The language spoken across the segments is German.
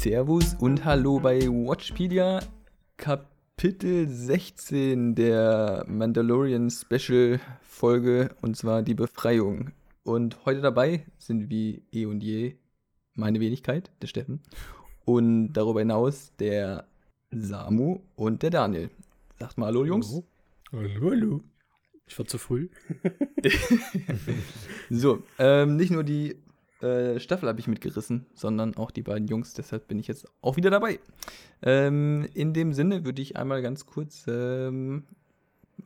Servus und Hallo bei Watchpedia, Kapitel 16 der Mandalorian Special Folge und zwar die Befreiung. Und heute dabei sind wie eh und je meine Wenigkeit, der Steffen, und darüber hinaus der Samu und der Daniel. Sagt mal Hallo, Jungs. Hallo, hallo. Ich war zu früh. so, ähm, nicht nur die äh, Staffel habe ich mitgerissen, sondern auch die beiden Jungs. Deshalb bin ich jetzt auch wieder dabei. Ähm, in dem Sinne würde ich einmal ganz kurz ähm,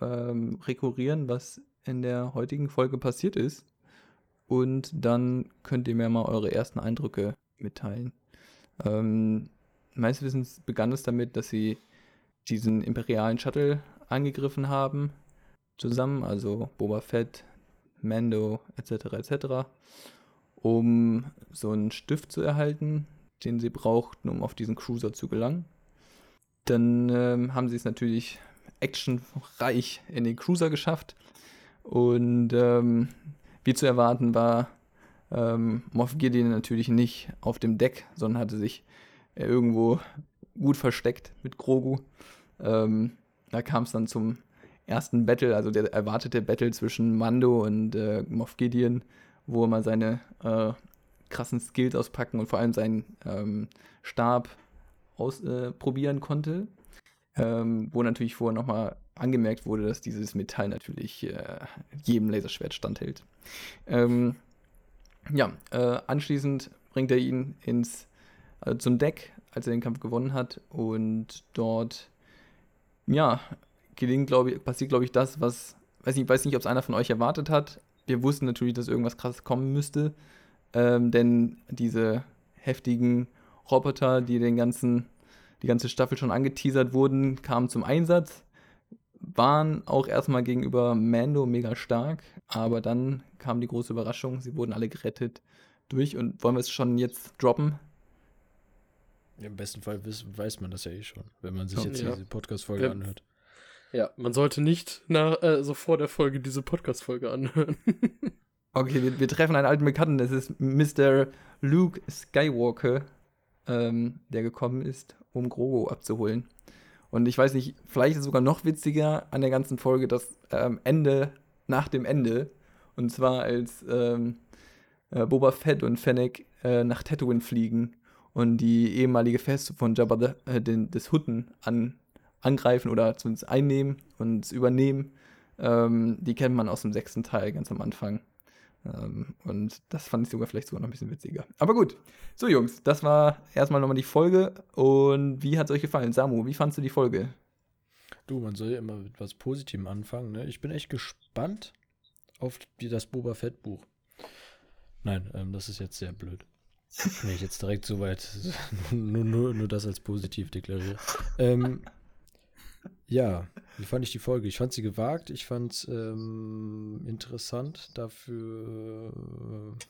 ähm, rekurrieren, was in der heutigen Folge passiert ist. Und dann könnt ihr mir mal eure ersten Eindrücke mitteilen. Ähm, meines Wissens begann es damit, dass sie diesen imperialen Shuttle angegriffen haben, zusammen, also Boba Fett, Mando etc. etc um so einen Stift zu erhalten, den sie brauchten, um auf diesen Cruiser zu gelangen. Dann ähm, haben sie es natürlich actionreich in den Cruiser geschafft. Und ähm, wie zu erwarten war ähm, Moff Gideon natürlich nicht auf dem Deck, sondern hatte sich äh, irgendwo gut versteckt mit Grogu. Ähm, da kam es dann zum ersten Battle, also der erwartete Battle zwischen Mando und äh, Moff Gideon wo er mal seine äh, krassen Skills auspacken und vor allem seinen ähm, Stab ausprobieren äh, konnte. Ähm, wo natürlich vorher nochmal angemerkt wurde, dass dieses Metall natürlich äh, jedem Laserschwert standhält. Ähm, ja, äh, anschließend bringt er ihn ins, also zum Deck, als er den Kampf gewonnen hat und dort, ja, gelingt, glaube ich, passiert, glaube ich, das, was, weiß nicht, weiß nicht, ob es einer von euch erwartet hat, wir wussten natürlich, dass irgendwas krasses kommen müsste. Ähm, denn diese heftigen Roboter, die den ganzen, die ganze Staffel schon angeteasert wurden, kamen zum Einsatz. Waren auch erstmal gegenüber Mando mega stark, aber dann kam die große Überraschung, sie wurden alle gerettet durch. Und wollen wir es schon jetzt droppen? Ja, Im besten Fall weiß, weiß man das ja eh schon, wenn man sich jetzt ja. diese Podcast-Folge anhört. Ja, man sollte nicht nach, äh, so vor der Folge diese Podcast-Folge anhören. okay, wir, wir, treffen einen alten Bekannten. Das ist Mr. Luke Skywalker, ähm, der gekommen ist, um Grogu abzuholen. Und ich weiß nicht, vielleicht ist es sogar noch witziger an der ganzen Folge das ähm, Ende nach dem Ende. Und zwar als ähm, äh, Boba Fett und Fennec äh, nach Tatooine fliegen und die ehemalige Feste von Jabba the, äh, den, des Hutten an angreifen oder zumindest einnehmen und übernehmen. Ähm, die kennt man aus dem sechsten Teil ganz am Anfang. Ähm, und das fand ich sogar vielleicht sogar noch ein bisschen witziger. Aber gut. So, Jungs, das war erstmal nochmal die Folge. Und wie hat es euch gefallen? Samu, wie fandst du die Folge? Du, man soll ja immer mit was Positivem anfangen. Ne? Ich bin echt gespannt auf die, das Boba Fett Buch. Nein, ähm, das ist jetzt sehr blöd. Wenn ich jetzt direkt so weit nur, nur, nur das als positiv deklariere. Ähm, ja, wie fand ich die Folge? Ich fand sie gewagt, ich fand es ähm, interessant. Dafür. Äh,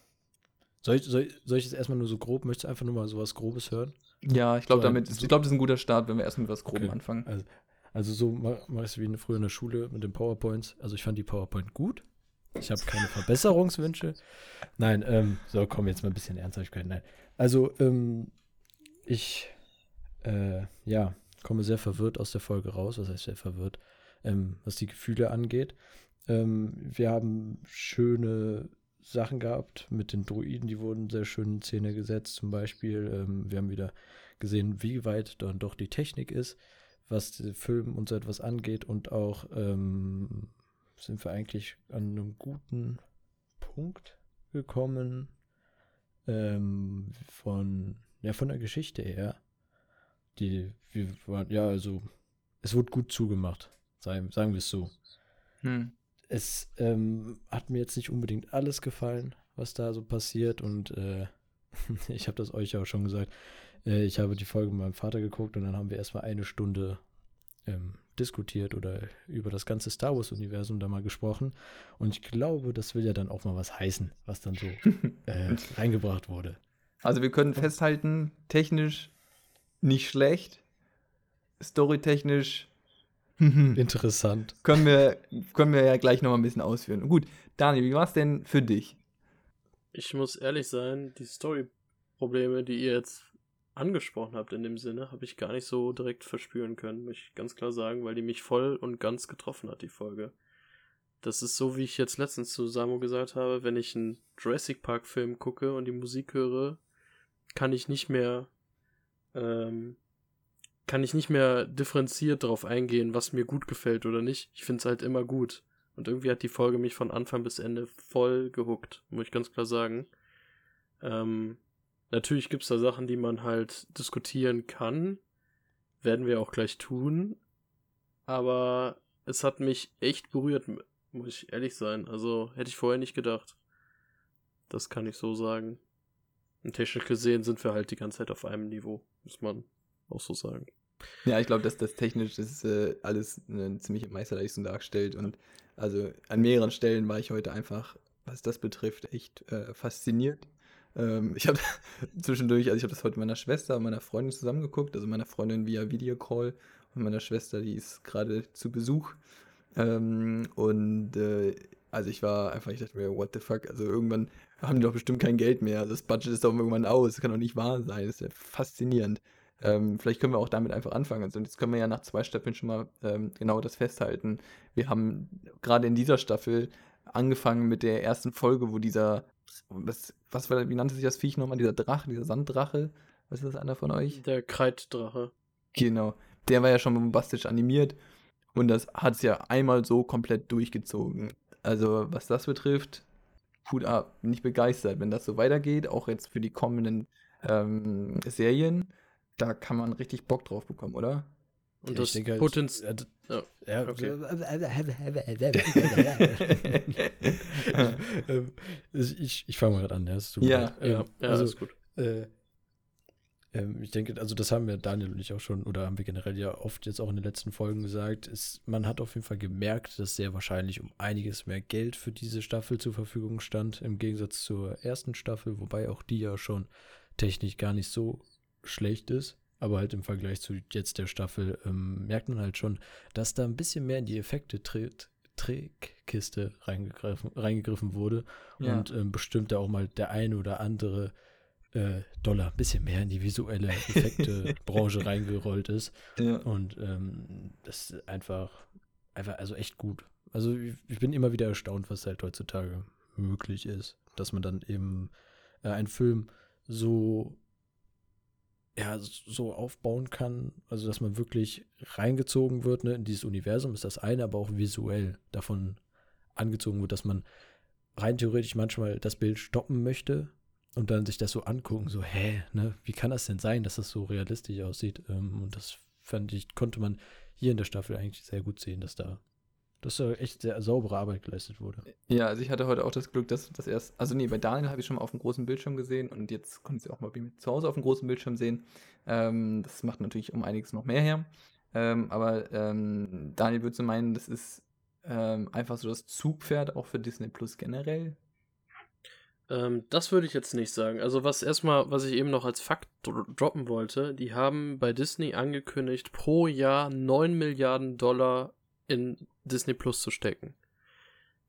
soll, ich, soll, soll ich jetzt erstmal nur so grob? Möchtest du einfach nur mal so was Grobes hören? Ja, ich glaube, so damit, so, ich glaube, das ist ein guter Start, wenn wir erstmal mit was Grobem okay. anfangen. Also, also so mache mach ich es wie früher in der Schule mit den PowerPoints. Also ich fand die PowerPoint gut. Ich habe keine Verbesserungswünsche. Nein, ähm, so, komm, jetzt mal ein bisschen Ernsthaftigkeit. Nein. Also, ähm, ich, äh, ja, komme sehr verwirrt aus der Folge raus. Was heißt sehr verwirrt? Ähm, was die Gefühle angeht. Ähm, wir haben schöne Sachen gehabt mit den Druiden, die wurden sehr schön in Szene gesetzt. Zum Beispiel, ähm, wir haben wieder gesehen, wie weit dann doch die Technik ist, was den Film und so etwas angeht. Und auch ähm, sind wir eigentlich an einem guten Punkt gekommen ähm, von, ja, von der Geschichte her die, wir waren, ja, also, es wurde gut zugemacht, sagen, sagen wir es so. Hm. Es ähm, hat mir jetzt nicht unbedingt alles gefallen, was da so passiert und äh, ich habe das euch auch schon gesagt. Äh, ich habe die Folge mit meinem Vater geguckt und dann haben wir erstmal eine Stunde ähm, diskutiert oder über das ganze Star Wars-Universum da mal gesprochen. Und ich glaube, das will ja dann auch mal was heißen, was dann so äh, reingebracht wurde. Also wir können festhalten, technisch nicht schlecht. Storytechnisch interessant. Können wir, können wir ja gleich nochmal ein bisschen ausführen. Gut, Daniel, wie war es denn für dich? Ich muss ehrlich sein, die Story-Probleme, die ihr jetzt angesprochen habt in dem Sinne, habe ich gar nicht so direkt verspüren können, muss ich ganz klar sagen, weil die mich voll und ganz getroffen hat, die Folge. Das ist so, wie ich jetzt letztens zu Samo gesagt habe, wenn ich einen Jurassic Park Film gucke und die Musik höre, kann ich nicht mehr, ähm, kann ich nicht mehr differenziert darauf eingehen, was mir gut gefällt oder nicht. Ich finde es halt immer gut. Und irgendwie hat die Folge mich von Anfang bis Ende voll gehuckt, muss ich ganz klar sagen. Ähm, natürlich gibt's da Sachen, die man halt diskutieren kann. Werden wir auch gleich tun. Aber es hat mich echt berührt, muss ich ehrlich sein. Also hätte ich vorher nicht gedacht. Das kann ich so sagen. Und technisch gesehen sind wir halt die ganze Zeit auf einem Niveau, muss man auch so sagen. Ja, ich glaube, dass das technisch das äh, alles eine ziemliche Meisterleistung darstellt. Und also an mehreren Stellen war ich heute einfach, was das betrifft, echt äh, fasziniert. Ähm, ich habe zwischendurch, also ich habe das heute meiner Schwester und meiner Freundin zusammengeguckt, also meiner Freundin via Videocall und meiner Schwester, die ist gerade zu Besuch. Ähm, und äh, also ich war einfach, ich dachte mir, what the fuck, also irgendwann haben die doch bestimmt kein Geld mehr. Das Budget ist doch irgendwann aus, das kann doch nicht wahr sein, das ist ja faszinierend. Ähm, vielleicht können wir auch damit einfach anfangen. Also jetzt können wir ja nach zwei Staffeln schon mal ähm, genau das festhalten. Wir haben gerade in dieser Staffel angefangen mit der ersten Folge, wo dieser, was, was war, wie nannte sich das Viech nochmal, dieser Drache, dieser Sanddrache? Was ist das einer von euch? Der Kreiddrache. Genau. Der war ja schon bombastisch animiert und das hat es ja einmal so komplett durchgezogen. Also, was das betrifft, Hut ab, bin ich begeistert. Wenn das so weitergeht, auch jetzt für die kommenden ähm, Serien, da kann man richtig Bock drauf bekommen, oder? Und Ja, das ich denke halt, Potenzial. äh, Ja, Ja, okay. ähm, ich ich fange mal gerade an, ja. tut mir Ja, ja, Ähm, ja, also, ist gut. äh, ähm, ich denke, also das haben wir Daniel und ich auch schon, oder haben wir generell ja oft jetzt auch in den letzten Folgen gesagt, ist, man hat auf jeden Fall gemerkt, dass sehr wahrscheinlich um einiges mehr Geld für diese Staffel zur Verfügung stand, im Gegensatz zur ersten Staffel, wobei auch die ja schon technisch gar nicht so schlecht ist. Aber halt im Vergleich zu jetzt der Staffel ähm, merkt man halt schon, dass da ein bisschen mehr in die Effekte tritt. Trickkiste reingegriffen, reingegriffen wurde Ja. und ähm, bestimmt da auch mal der eine oder andere äh, Dollar ein bisschen mehr in die visuelle Effekte-Branche reingerollt ist. Ja. Und ähm, das ist einfach, einfach, also echt gut. Also ich, ich bin immer wieder erstaunt, was halt heutzutage möglich ist, dass man dann eben äh, einen Film so ja, so aufbauen kann, also dass man wirklich reingezogen wird, ne, in dieses Universum ist das eine, aber auch visuell davon angezogen wird, dass man rein theoretisch manchmal das Bild stoppen möchte und dann sich das so angucken, so, hä, ne, wie kann das denn sein, dass das so realistisch aussieht? Ähm, und das fand ich, konnte man hier in der Staffel eigentlich sehr gut sehen, dass da, dass da echt sehr saubere Arbeit geleistet wurde. Ja, also ich hatte heute auch das Glück, dass das erst, also nee, bei Daniel habe ich schon mal auf dem großen Bildschirm gesehen und jetzt konnte ich sie auch mal zu Hause auf dem großen Bildschirm sehen. Ähm, das macht natürlich um einiges noch mehr her. Ähm, aber ähm, Daniel würde meinen, das ist ähm, einfach so das Zugpferd auch für Disney Plus generell. Ähm, das würde ich jetzt nicht sagen. Also was erstmal, was ich eben noch als Fakt dro droppen wollte, die haben bei Disney angekündigt, pro Jahr 9 Milliarden Dollar in Disney Plus zu stecken.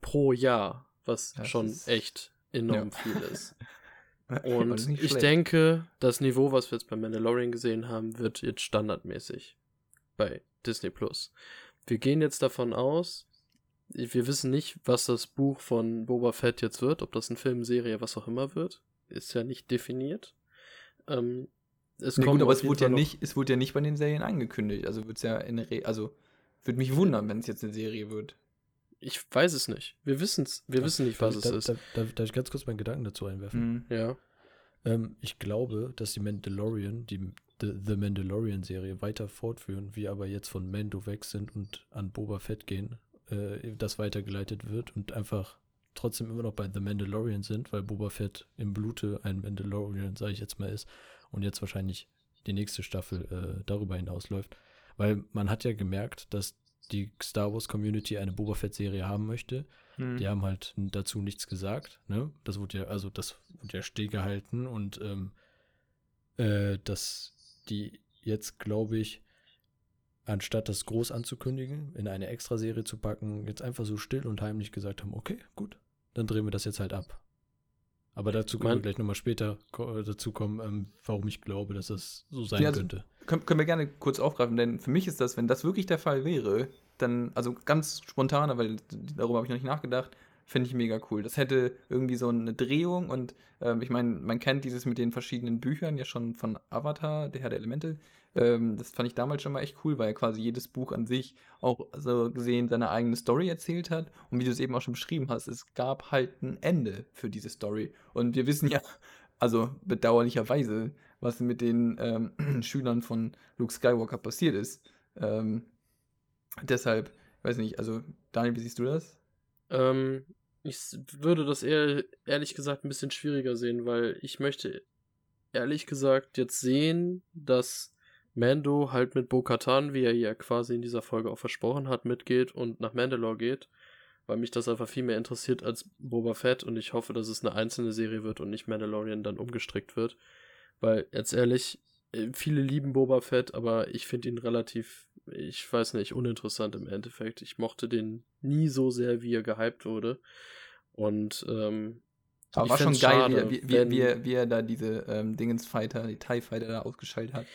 Pro Jahr, was Das schon ist- echt enorm Ja. viel ist. Und ich schlecht. denke, das Niveau, was wir jetzt bei Mandalorian gesehen haben, wird jetzt standardmäßig bei Disney Plus. Wir gehen jetzt davon aus, wir wissen nicht, was das Buch von Boba Fett jetzt wird, ob das ein Film, Serie, was auch immer wird. Ist ja nicht definiert. Ähm, es Nee, kommt gut, aber es wurde, ja nicht, es wurde ja nicht bei den Serien angekündigt. Also wird es ja in der Re also würde mich wundern, wenn es jetzt eine Serie wird. Ich weiß es nicht. Wir wissen's. Wir wissen nicht, was darf, es darf, ist. Darf, darf, darf ich ganz kurz meinen Gedanken dazu einwerfen? Mhm. Ja. Ähm, ich glaube, dass die Mandalorian, die The, The Mandalorian-Serie weiter fortführen, wir aber jetzt von Mando weg sind und an Boba Fett gehen, äh, das weitergeleitet wird und einfach trotzdem immer noch bei The Mandalorian sind, weil Boba Fett im Blute ein Mandalorian, sage ich jetzt mal, ist und jetzt wahrscheinlich die nächste Staffel äh, darüber hinausläuft. Weil man hat ja gemerkt, dass die Star Wars Community eine Boba Fett-Serie haben möchte. Mhm. Die haben halt dazu nichts gesagt, ne? Das wurde ja, also das wurde ja stillgehalten und ähm, äh, dass die jetzt, glaube ich, anstatt das groß anzukündigen, in eine Extraserie zu packen, jetzt einfach so still und heimlich gesagt haben, okay, gut, dann drehen wir das jetzt halt ab. Aber dazu können wir gleich nochmal später ko- dazu kommen, ähm, warum ich glaube, dass das so sein Ja, also- könnte. Können, können wir gerne kurz aufgreifen, denn für mich ist das, wenn das wirklich der Fall wäre, dann, also ganz spontan, weil darüber habe ich noch nicht nachgedacht, finde ich mega cool. Das hätte irgendwie so eine Drehung und ähm, ich meine, man kennt dieses mit den verschiedenen Büchern ja schon von Avatar, der Herr der Elemente. Ähm, das fand ich damals schon mal echt cool, weil quasi jedes Buch an sich auch so gesehen seine eigene Story erzählt hat. Und wie du es eben auch schon beschrieben hast, es gab halt ein Ende für diese Story. Und wir wissen ja, also bedauerlicherweise, was mit den ähm, Schülern von Luke Skywalker passiert ist. Ähm, deshalb, weiß nicht, also Daniel, wie siehst du das? Ähm, ich würde das eher, ehrlich gesagt, ein bisschen schwieriger sehen, weil ich möchte, ehrlich gesagt, jetzt sehen, dass Mando halt mit Bo-Katan, wie er ja quasi in dieser Folge auch versprochen hat, mitgeht und nach Mandalore geht, weil mich das einfach viel mehr interessiert als Boba Fett und ich hoffe, dass es eine einzelne Serie wird und nicht Mandalorian dann umgestrickt wird, weil jetzt ehrlich, äh, viele lieben Boba Fett, aber ich finde ihn relativ, ich weiß nicht, uninteressant im Endeffekt. Ich mochte den nie so sehr, wie er gehypt wurde. Und ähm, Aber Ich war schon geil, schade, wie, er- wie, wie, wie er da diese ähm, Dingens-Fighter, die TIE-Fighter da ausgeschaltet hat.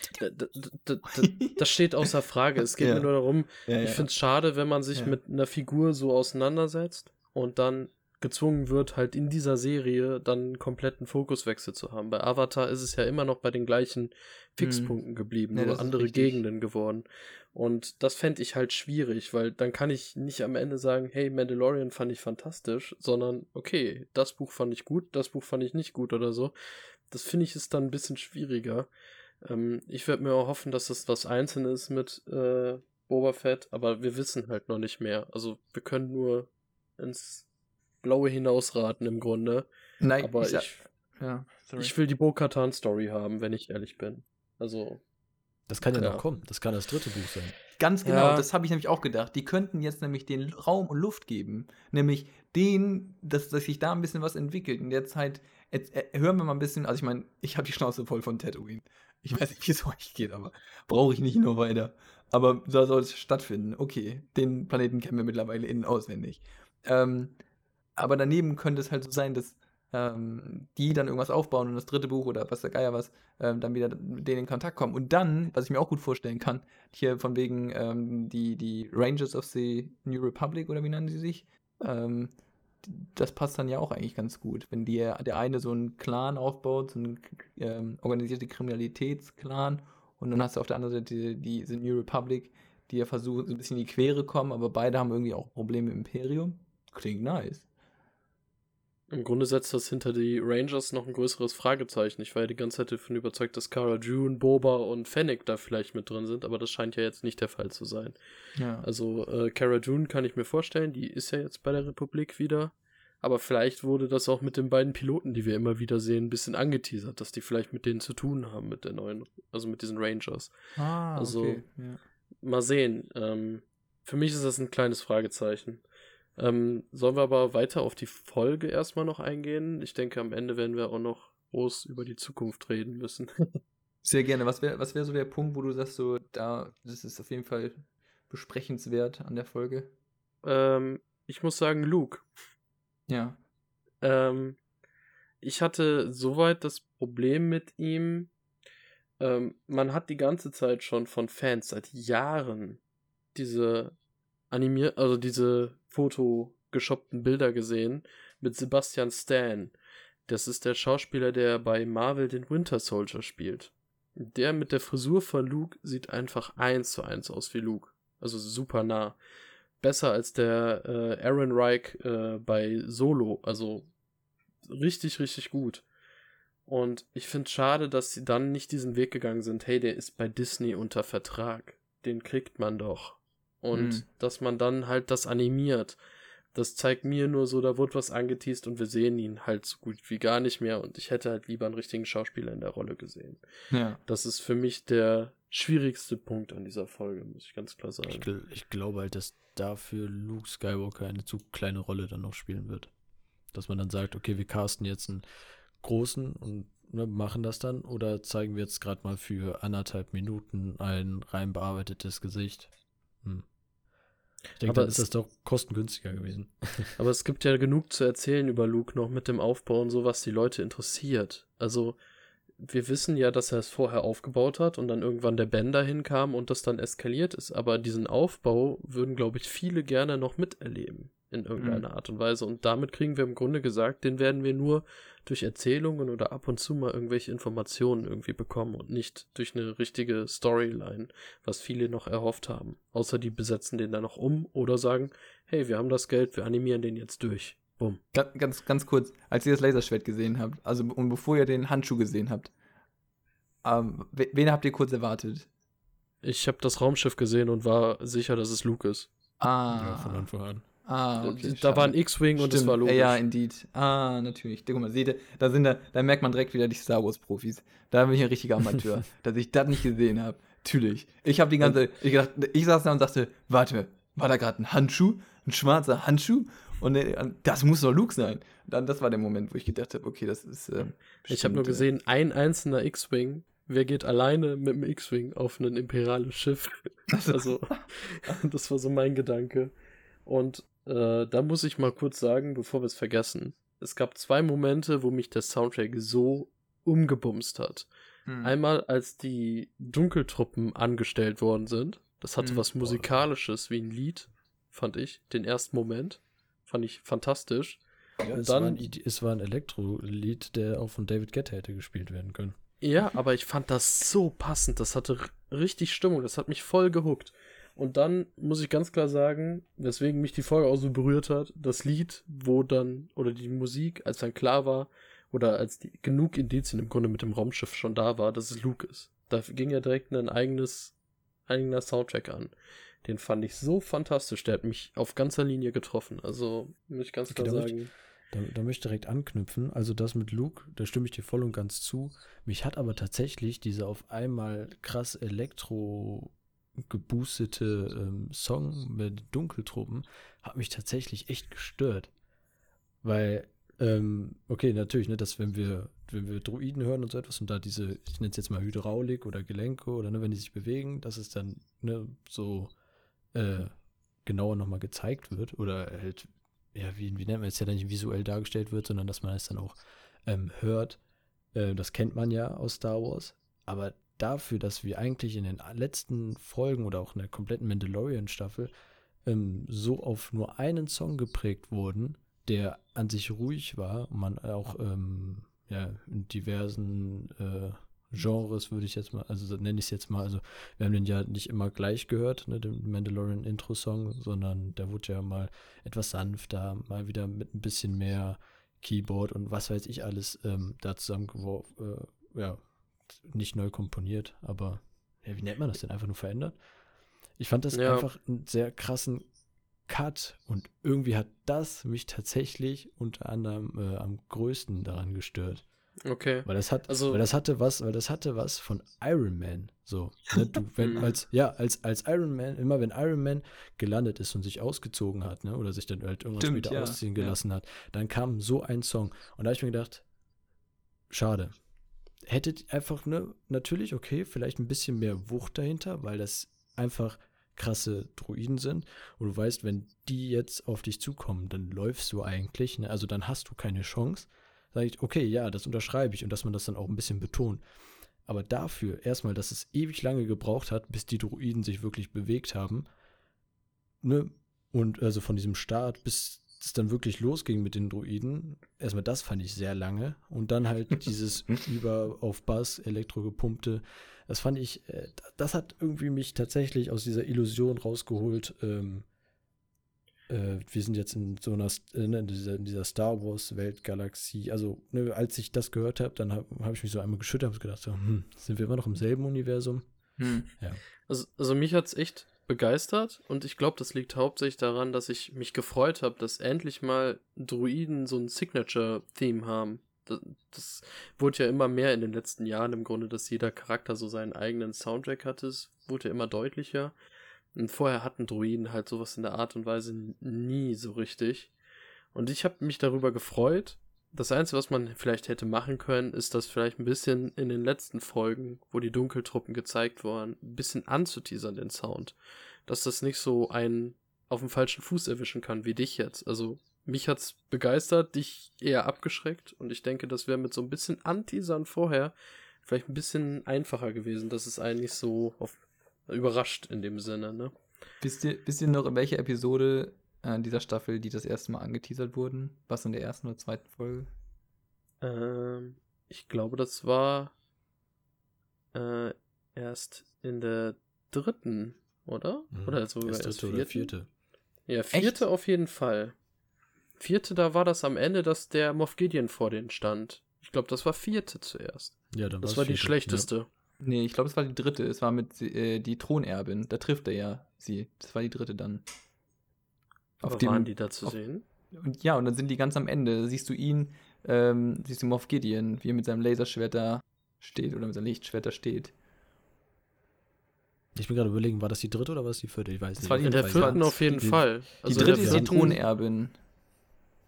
das steht außer Frage. Es geht Ja. mir nur darum, Ja, ich finde es schade, wenn man sich Ja. mit einer Figur so auseinandersetzt und dann gezwungen wird, halt in dieser Serie dann einen kompletten Fokuswechsel zu haben. Bei Avatar ist es ja immer noch bei den gleichen Fixpunkten geblieben, Ja, nur ist andere. Gegenden geworden. Und das fände ich halt schwierig, weil dann kann ich nicht am Ende sagen, hey, Mandalorian fand ich fantastisch, sondern okay, das Buch fand ich gut, das Buch fand ich nicht gut oder so. Das finde ich ist dann ein bisschen schwieriger. Ähm, ich würde mir auch hoffen, dass das was Einzelnes mit äh, Boba Fett, aber wir wissen halt noch nicht mehr. Also wir können nur ins Blaue hinausraten im Grunde. Nein, Aber ich, ich, ja, ich will die Bo-Katan-Story haben, wenn ich ehrlich bin. Also, Das kann ja, Ja. noch kommen. Das kann das dritte Buch sein. Ganz genau, Ja. das habe ich nämlich auch gedacht. Die könnten jetzt nämlich den Raum und Luft geben. Nämlich den, dass, dass sich da ein bisschen was entwickelt. In der Zeit, jetzt, äh, hören wir mal ein bisschen, also ich meine, ich habe die Schnauze voll von Tatooine. Ich weiß nicht, wie es euch geht, aber brauche ich nicht nur weiter. Aber da soll es stattfinden. Okay, den Planeten kennen wir mittlerweile innen auswendig. Ähm, aber daneben könnte es halt so sein, dass ähm, die dann irgendwas aufbauen und das dritte Buch oder was der Geier was, ähm, dann wieder mit denen in Kontakt kommen. Und dann, was ich mir auch gut vorstellen kann, hier von wegen ähm, die, die Rangers of the New Republic oder wie nennen sie sich, ähm, das passt dann ja auch eigentlich ganz gut. Wenn die, der eine so einen Clan aufbaut, so einen ähm, organisierte Kriminalitätsclan und dann hast du auf der anderen Seite die, diese New Republic, die ja versuchen, so ein bisschen in die Quere kommen, aber beide haben irgendwie auch Probleme im Imperium. Klingt nice. Im Grunde setzt das hinter die Rangers noch ein größeres Fragezeichen. Ich war ja die ganze Zeit davon überzeugt, dass Cara June, Boba und Fennec da vielleicht mit drin sind, aber das scheint ja jetzt nicht der Fall zu sein. Ja. Also äh, Cara June kann ich mir vorstellen, die ist ja jetzt bei der Republik wieder. Aber vielleicht wurde das auch mit den beiden Piloten, die wir immer wieder sehen, ein bisschen angeteasert, dass die vielleicht mit denen zu tun haben, mit der neuen, also mit diesen Rangers. ah, also- okay. Ja. Mal sehen. Ähm, für mich ist das ein kleines Fragezeichen. Ähm, sollen wir aber weiter auf die Folge erstmal noch eingehen? Ich denke, am Ende werden wir auch noch groß über die Zukunft reden müssen. Sehr gerne. Was wäre was wär so der Punkt, wo du sagst, so, da, das ist auf jeden Fall besprechenswert an der Folge? ähm, ich muss sagen, Luke. Ja. Ähm, ich hatte soweit das Problem mit ihm. Ähm, man hat die ganze Zeit schon von Fans seit Jahren diese animier, also diese fotogeshoppten Bilder gesehen mit Sebastian Stan. Das ist der Schauspieler, der bei Marvel den Winter Soldier spielt. Der mit der Frisur von Luke sieht einfach eins zu eins aus wie Luke. Also super nah. Besser als der äh, Aaron Reich äh, bei Solo. Also richtig, richtig gut. Und ich finde es schade, dass sie dann nicht diesen Weg gegangen sind. Hey, der ist bei Disney unter Vertrag. Den kriegt man doch. Und Hm. dass man dann halt das animiert. Das zeigt mir nur so, da wird was angeteased und wir sehen ihn halt so gut wie gar nicht mehr. Und ich hätte halt lieber einen richtigen Schauspieler in der Rolle gesehen. Ja. Das ist für mich der schwierigste Punkt an dieser Folge, muss ich ganz klar sagen. Ich, gl ich glaube halt, dass dafür Luke Skywalker eine zu kleine Rolle dann noch spielen wird. Dass man dann sagt, okay, wir casten jetzt einen großen und ne, machen das dann oder zeigen wir jetzt gerade mal für anderthalb Minuten ein rein bearbeitetes Gesicht. Hm. Ich denke, Aber dann ist es- das doch kostengünstiger gewesen. Aber es gibt ja genug zu erzählen über Luke noch mit dem Aufbau und so, was die Leute interessiert. Also, wir wissen ja, dass er es vorher aufgebaut hat und dann irgendwann der Ben dahin kam und das dann eskaliert ist. Aber diesen Aufbau würden, glaube ich, viele gerne noch miterleben. In irgendeiner Art und Weise. Und damit kriegen wir im Grunde gesagt, den werden wir nur durch Erzählungen oder ab und zu mal irgendwelche Informationen irgendwie bekommen und nicht durch eine richtige Storyline, was viele noch erhofft haben. Außer die besetzen den dann noch um oder sagen, hey, wir haben das Geld, wir animieren den jetzt durch. Bumm. Ganz, ganz, ganz kurz, als ihr das Laserschwert gesehen habt, also und bevor ihr den Handschuh gesehen habt, ähm, we- wen habt ihr kurz erwartet? Ich habe das Raumschiff gesehen und war sicher, dass es Luke ist. Ah, Ja, von Anfang an. Ah okay, da war ein schade. X-Wing und Stimmt, war logisch. Ja, indeed. Ah, natürlich. Guck mal, seht ihr, da, sind da, da merkt man direkt wieder die Star Wars-Profis. Da bin ich ein richtiger Amateur, dass ich das nicht gesehen habe. Natürlich. Ich habe die ganze, ich, gedacht, ich saß da und dachte, warte, war da gerade ein Handschuh? Ein schwarzer Handschuh? Und äh, das muss doch Luke sein. Dann, das war der Moment, wo ich gedacht habe, okay, das ist. Äh, ich habe nur gesehen, ein einzelner X-Wing. Wer geht alleine mit dem X-Wing auf ein imperiales Schiff? Also, das war so mein Gedanke. Und äh, da muss ich mal kurz sagen, bevor wir es vergessen. Es gab zwei Momente, wo mich der Soundtrack so umgebumst hat. hm. Einmal, als die Dunkeltruppen angestellt worden sind. Das hatte Mhm. was Musikalisches wie ein Lied, fand ich. Den ersten Moment. Fand ich fantastisch. Ja, es, dann- war ein, es war ein Elektro-Lied, der auch von David Guetta hätte gespielt werden können. Ja, aber ich fand das so passend. Das hatte richtig Stimmung. Das hat mich voll gehuckt. Und dann muss ich ganz klar sagen, weswegen mich die Folge auch so berührt hat, das Lied, wo dann, oder die Musik, als dann klar war, oder als die, genug Indizien im Grunde mit dem Raumschiff schon da war, dass es Luke ist. Da ging ja direkt ein eigenes, eigener Soundtrack an. Den fand ich so fantastisch. Der hat mich auf ganzer Linie getroffen. Also, muss ich ganz Okay, klar möchte- sagen. Da, da möchte ich direkt anknüpfen. Also das mit Luke, da stimme ich dir voll und ganz zu. Mich hat aber tatsächlich dieser auf einmal krass elektro geboostete ähm, Song mit Dunkeltruppen, hat mich tatsächlich echt gestört. Weil, ähm, okay, natürlich, ne, dass wenn wir, wenn wir Druiden hören und so etwas und da diese, ich nenne es jetzt mal Hydraulik oder Gelenke oder ne, wenn die sich bewegen, dass es dann ne, so äh, genauer nochmal gezeigt wird oder halt ja, wie, wie nennt man es ja dann nicht visuell dargestellt wird, sondern dass man es dann auch ähm, hört. Äh, das kennt man ja aus Star Wars. Aber dafür, dass wir eigentlich in den letzten Folgen oder auch in der kompletten Mandalorian-Staffel ähm, so auf nur einen Song geprägt wurden, der an sich ruhig war. Man auch ähm, ja, in diversen äh, Genres würde ich jetzt mal, also so nenne ich es jetzt mal, also wir haben den ja nicht immer gleich gehört, ne, den Mandalorian Intro-Song, sondern der wurde ja mal etwas sanfter, mal wieder mit ein bisschen mehr Keyboard und was weiß ich alles ähm, da zusammengeworfen, äh, ja, nicht neu komponiert, aber ja, wie nennt man das denn? Einfach nur verändert? Ich fand das Ja. einfach einen sehr krassen Cut und irgendwie hat das mich tatsächlich unter anderem äh, am größten daran gestört. Okay. Weil das hat, Also- weil das hatte was, weil das hatte was von Iron Man. So, ne? du, wenn Mhm. als, ja, als, als Iron Man, immer wenn Iron Man gelandet ist und sich ausgezogen hat, ne, oder sich dann halt irgendwann Stimmt, später ja, ausziehen ja. gelassen hat, dann kam so ein Song. Und da habe ich mir gedacht, schade. Hättet einfach, ne, natürlich, okay, vielleicht ein bisschen mehr Wucht dahinter, weil das einfach krasse Druiden sind. Und du weißt, wenn die jetzt auf dich zukommen, dann läufst du eigentlich, ne? also dann hast du keine Chance. Sage ich, okay, ja, das unterschreibe ich und dass man das dann auch ein bisschen betont. Aber dafür erstmal, dass es ewig lange gebraucht hat, bis die Druiden sich wirklich bewegt haben, ne? Und also von diesem Start bis es dann wirklich losging mit den Druiden, erstmal das fand ich sehr lange. Und dann halt dieses über auf Bass, elektrogepumpte, das fand ich, äh, das hat irgendwie mich tatsächlich aus dieser Illusion rausgeholt. Ähm, äh, wir sind jetzt in so einer, äh, ne, in dieser, in dieser Star Wars Weltgalaxie. Also, ne, als ich das gehört habe, dann habe hab ich mich so einmal geschüttelt und gedacht, so, hm, sind wir immer noch im selben Universum? Hm. Also, also mich hat's echt begeistert und ich glaube, das liegt hauptsächlich daran, dass ich mich gefreut habe, dass endlich mal Druiden so ein Signature-Theme haben. Das, das wurde ja immer mehr in den letzten Jahren im Grunde, dass jeder Charakter so seinen eigenen Soundtrack hatte. Es wurde ja immer deutlicher. Und vorher hatten Druiden halt sowas in der Art und Weise nie so richtig. Und ich habe mich darüber gefreut. Das Einzige, was man vielleicht hätte machen können, ist das vielleicht ein bisschen in den letzten Folgen, wo die Dunkeltruppen gezeigt wurden, ein bisschen anzuteasern, den Sound. Dass das nicht so ein auf dem falschen Fuß erwischen kann, wie dich jetzt. Also mich hat's begeistert, dich eher abgeschreckt und ich denke, das wäre mit so ein bisschen Anteasern vorher vielleicht ein bisschen einfacher gewesen, dass es eigentlich so auf, überrascht in dem Sinne, ne? Wisst ihr, wisst ihr noch, in welcher Episode äh, dieser Staffel, die das erste Mal angeteasert wurden? Was in der ersten oder zweiten Folge? Ähm, ich glaube, das war äh, erst in der dritten, oder? Mhm. Oder sogar Erst erst oder vierte. Ja, vierte auf jeden Fall. Vierte, da war das am Ende, dass der Moff Gideon vor denen stand. Ich glaube, das war vierte zuerst. Ja, dann Das war die vierte. schlechteste. Nee, ich glaube, es war die dritte. Es war mit äh, die Thronerbin. Da trifft er ja sie. Das war die dritte dann. Auf Aber dem, waren die da zu auf- sehen? Und ja, und dann sind die ganz am Ende. Da siehst du ihn, ähm, siehst du Moff Gideon, wie er mit seinem Laserschwert da steht oder mit seinem Lichtschwert da steht. Ich bin gerade überlegen, war das die dritte oder war das die vierte? Ich weiß Das nicht. war die- In der vierten auf jeden Die- Fall. Die Also in dritte ist die Thronerbin.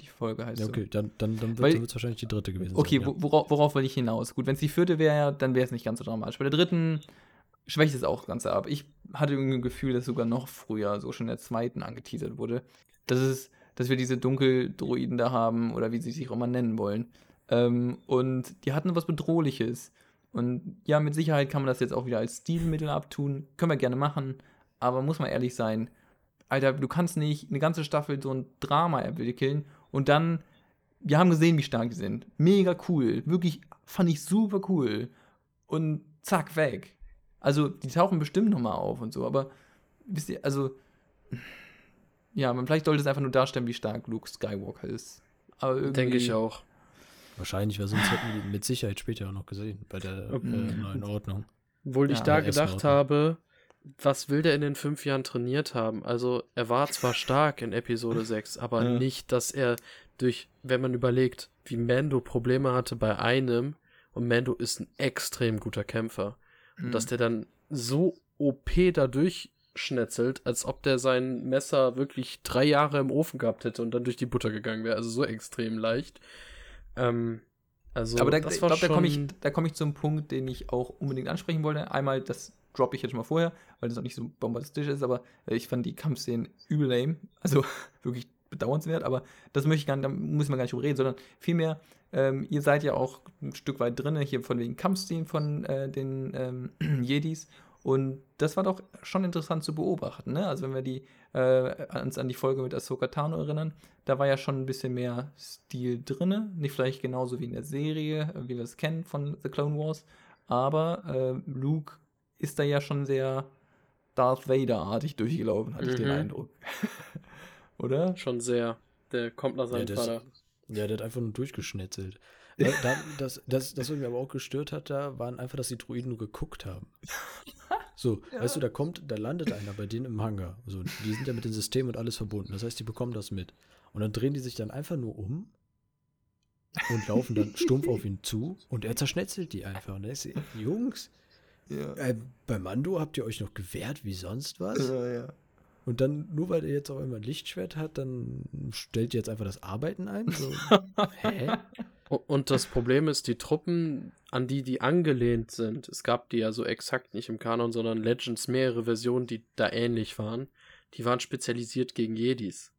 Die Folge heißt ja, so. okay, dann, dann, dann Weil- wird es wahrscheinlich die dritte gewesen Okay, sein. wo- worauf, worauf will ich hinaus? Gut, wenn es die vierte wäre, dann wäre es nicht ganz so dramatisch. Bei der dritten schwächt es auch das Ganze ab. Ich hatte irgendwie ein Gefühl, dass sogar noch früher, so schon in der zweiten, angeteasert wurde. Das ist, dass wir diese Dunkeldroiden da haben oder wie sie sich auch immer nennen wollen. Ähm, und die hatten was Bedrohliches. Und ja, mit Sicherheit kann man das jetzt auch wieder als Stilmittel abtun. Können wir gerne machen. Aber muss man ehrlich sein, Alter, du kannst nicht eine ganze Staffel so ein Drama entwickeln und dann wir haben gesehen, wie stark die sind. Mega cool. Wirklich, fand ich super cool. Und zack, weg. Also, die tauchen bestimmt nochmal auf und so, aber wisst ihr, also, ja, man vielleicht sollte es einfach nur darstellen, wie stark Luke Skywalker ist. Aber irgendwie. Denke ich auch. Wahrscheinlich, weil sonst hätten wir die mit Sicherheit später auch noch gesehen, bei der äh, Mhm. neuen Ordnung. Obwohl ich Ja, da der ersten gedacht habe, was will der in den fünf Jahren trainiert haben? Also, er war zwar stark in Episode 6, aber Ja. nicht, dass er durch, wenn man überlegt, wie Mando Probleme hatte bei einem, und Mando ist ein extrem guter Kämpfer, Mhm. und dass der dann so OP da durchschnetzelt, als ob der sein Messer wirklich drei Jahre im Ofen gehabt hätte und dann durch die Butter gegangen wäre. Also so extrem leicht. Ähm, also, Aber da, das ich war glaube, da komme ich, da komm ich zum Punkt, den ich auch unbedingt ansprechen wollte. Einmal, das droppe ich jetzt schon mal vorher, weil das auch nicht so bombastisch ist, aber äh, ich fand die Kampfszenen übel lame. Also wirklich bedauernswert, aber das möchte ich gar nicht, da muss man gar nicht drüber reden, sondern vielmehr, ähm, ihr seid ja auch ein Stück weit drin, hier von wegen Kampfszenen von äh, den ähm, Jedis. Und das war doch schon interessant zu beobachten, ne? Also wenn wir die, äh, uns an die Folge mit Ahsoka Tano erinnern, da war ja schon ein bisschen mehr Stil drinne. Nicht vielleicht genauso wie in der Serie, äh, wie wir es kennen von The Clone Wars. Aber äh, Luke ist da ja schon sehr Darth Vader-artig durchgelaufen, hatte ich den Mhm. Eindruck. Oder? Schon sehr. Der kommt nach seinem das- Vater. Ja, der hat einfach nur durchgeschnetzelt. Da, das, das, das, was mich aber auch gestört hat, da waren einfach, dass die Druiden nur geguckt haben. So, Ja. weißt du, da kommt, da landet einer bei denen im Hangar. So, die sind ja mit dem System und alles verbunden. Das heißt, die bekommen das mit. Und dann drehen die sich dann einfach nur um und laufen dann stumpf auf ihn zu und er zerschnetzelt die einfach. Und er ist, Jungs, Ja. äh, bei Mando habt ihr euch noch gewehrt wie sonst was? Ja, ja. Und dann, nur weil er jetzt auf einmal ein Lichtschwert hat, dann stellt ihr jetzt einfach das Arbeiten ein? So, hä? Und das Problem ist, die Truppen, an die die angelehnt sind, es gab die ja so exakt nicht im Kanon, sondern Legends mehrere Versionen, die da ähnlich waren, die waren spezialisiert gegen Jedis.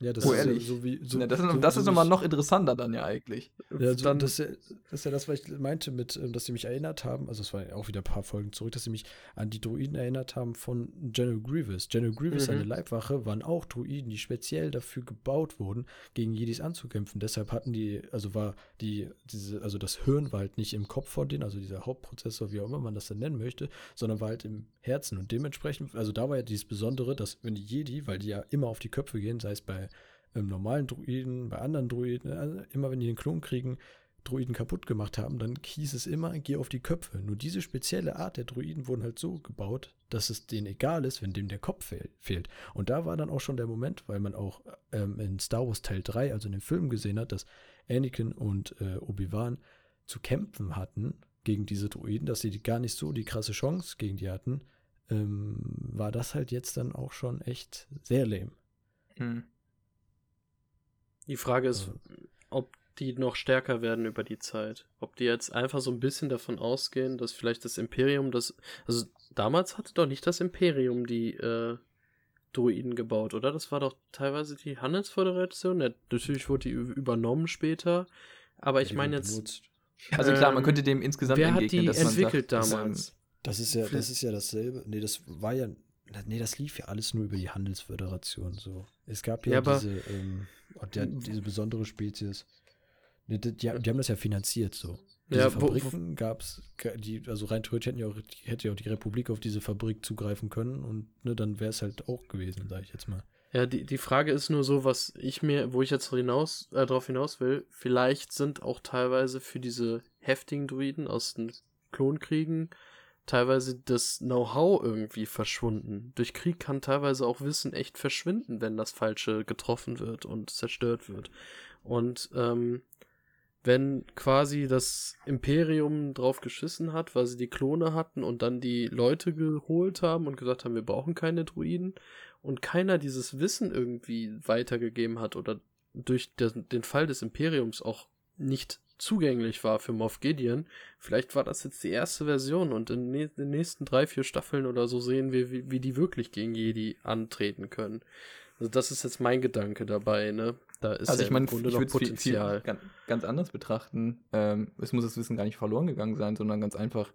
Ja, das Oh, ist ja ehrlich? so wie. So, Na, das ist, so, das ist ich- noch interessanter dann ja eigentlich. Ja, so, dann, das, ist ja, das ist ja das, was ich meinte, mit, ähm, dass sie mich erinnert haben, also es war ja auch wieder ein paar Folgen zurück, dass sie mich an die Druiden erinnert haben von General Grievous. General Grievous, Mhm. seine Leibwache, waren auch Druiden, die speziell dafür gebaut wurden, gegen Jedis anzukämpfen. Deshalb hatten die, also war die, diese, also das Hirn war halt nicht im Kopf von denen, also dieser Hauptprozessor, wie auch immer man das dann nennen möchte, sondern war halt im Herzen. Und dementsprechend, also da war ja dieses Besondere, dass wenn die Jedi, weil die ja immer auf die Köpfe gehen, sei es bei ähm, normalen Druiden, bei anderen Druiden, also immer wenn die den Klon kriegen, Druiden kaputt gemacht haben, dann hieß es immer, geh auf die Köpfe. Nur diese spezielle Art der Druiden wurden halt so gebaut, dass es denen egal ist, wenn dem der Kopf fehl fehlt. Und da war dann auch schon der Moment, weil man auch ähm, in Star Wars Teil 3, also in dem Film gesehen hat, dass Anakin und äh, Obi-Wan zu kämpfen hatten gegen diese Druiden, dass sie gar nicht so die krasse Chance gegen die hatten, ähm, war das halt jetzt dann auch schon echt sehr lame. Hm. Die Frage ist, ob die noch stärker werden über die Zeit. Ob die jetzt einfach so ein bisschen davon ausgehen, dass vielleicht das Imperium das. Also damals hatte doch nicht das Imperium die äh, Droiden gebaut, oder? Das war doch teilweise die Handelsföderation. Ja, natürlich wurde die übernommen später. Aber ich meine jetzt. Benutzt. Also klar, man Ähm, könnte dem insgesamt Wer hat die entwickelt sagt, dass, damals? Das ist ja, das ist ja dasselbe. Nee, das war ja. Nee, das lief ja alles nur über die Handelsföderation so. Es gab ja, Ja, diese, ähm, oh, der, diese besondere Spezies. Die, die, die haben das ja finanziert so. Diese Ja, Fabriken gab es, die, also rein theoretisch hätten ja auch, hätte ja auch die Republik auf diese Fabrik zugreifen können und ne, dann wäre es halt auch gewesen, sage ich jetzt mal. Ja, die, die Frage ist nur so, was ich mir, wo ich jetzt hinaus, äh, darauf hinaus will, vielleicht sind auch teilweise für diese heftigen Druiden aus den Klonkriegen teilweise das Know-how irgendwie verschwunden. Durch Krieg kann teilweise auch Wissen echt verschwinden, wenn das Falsche getroffen wird und zerstört wird. Und ähm, wenn quasi das Imperium drauf geschissen hat, weil sie die Klone hatten und dann die Leute geholt haben und gesagt haben, wir brauchen keine Druiden und keiner dieses Wissen irgendwie weitergegeben hat oder durch den, den Fall des Imperiums auch nicht zugänglich war für Moff Gideon, vielleicht war das jetzt die erste Version und in den nächsten drei, vier Staffeln oder so sehen wir, wie, wie die wirklich gegen Jedi antreten können. Also das ist jetzt mein Gedanke dabei, ne? Da ist Also ja ich meine, ich noch würde es viel, viel Potenzial. ganz, ganz anders betrachten. Ähm, es muss das Wissen gar nicht verloren gegangen sein, sondern ganz einfach,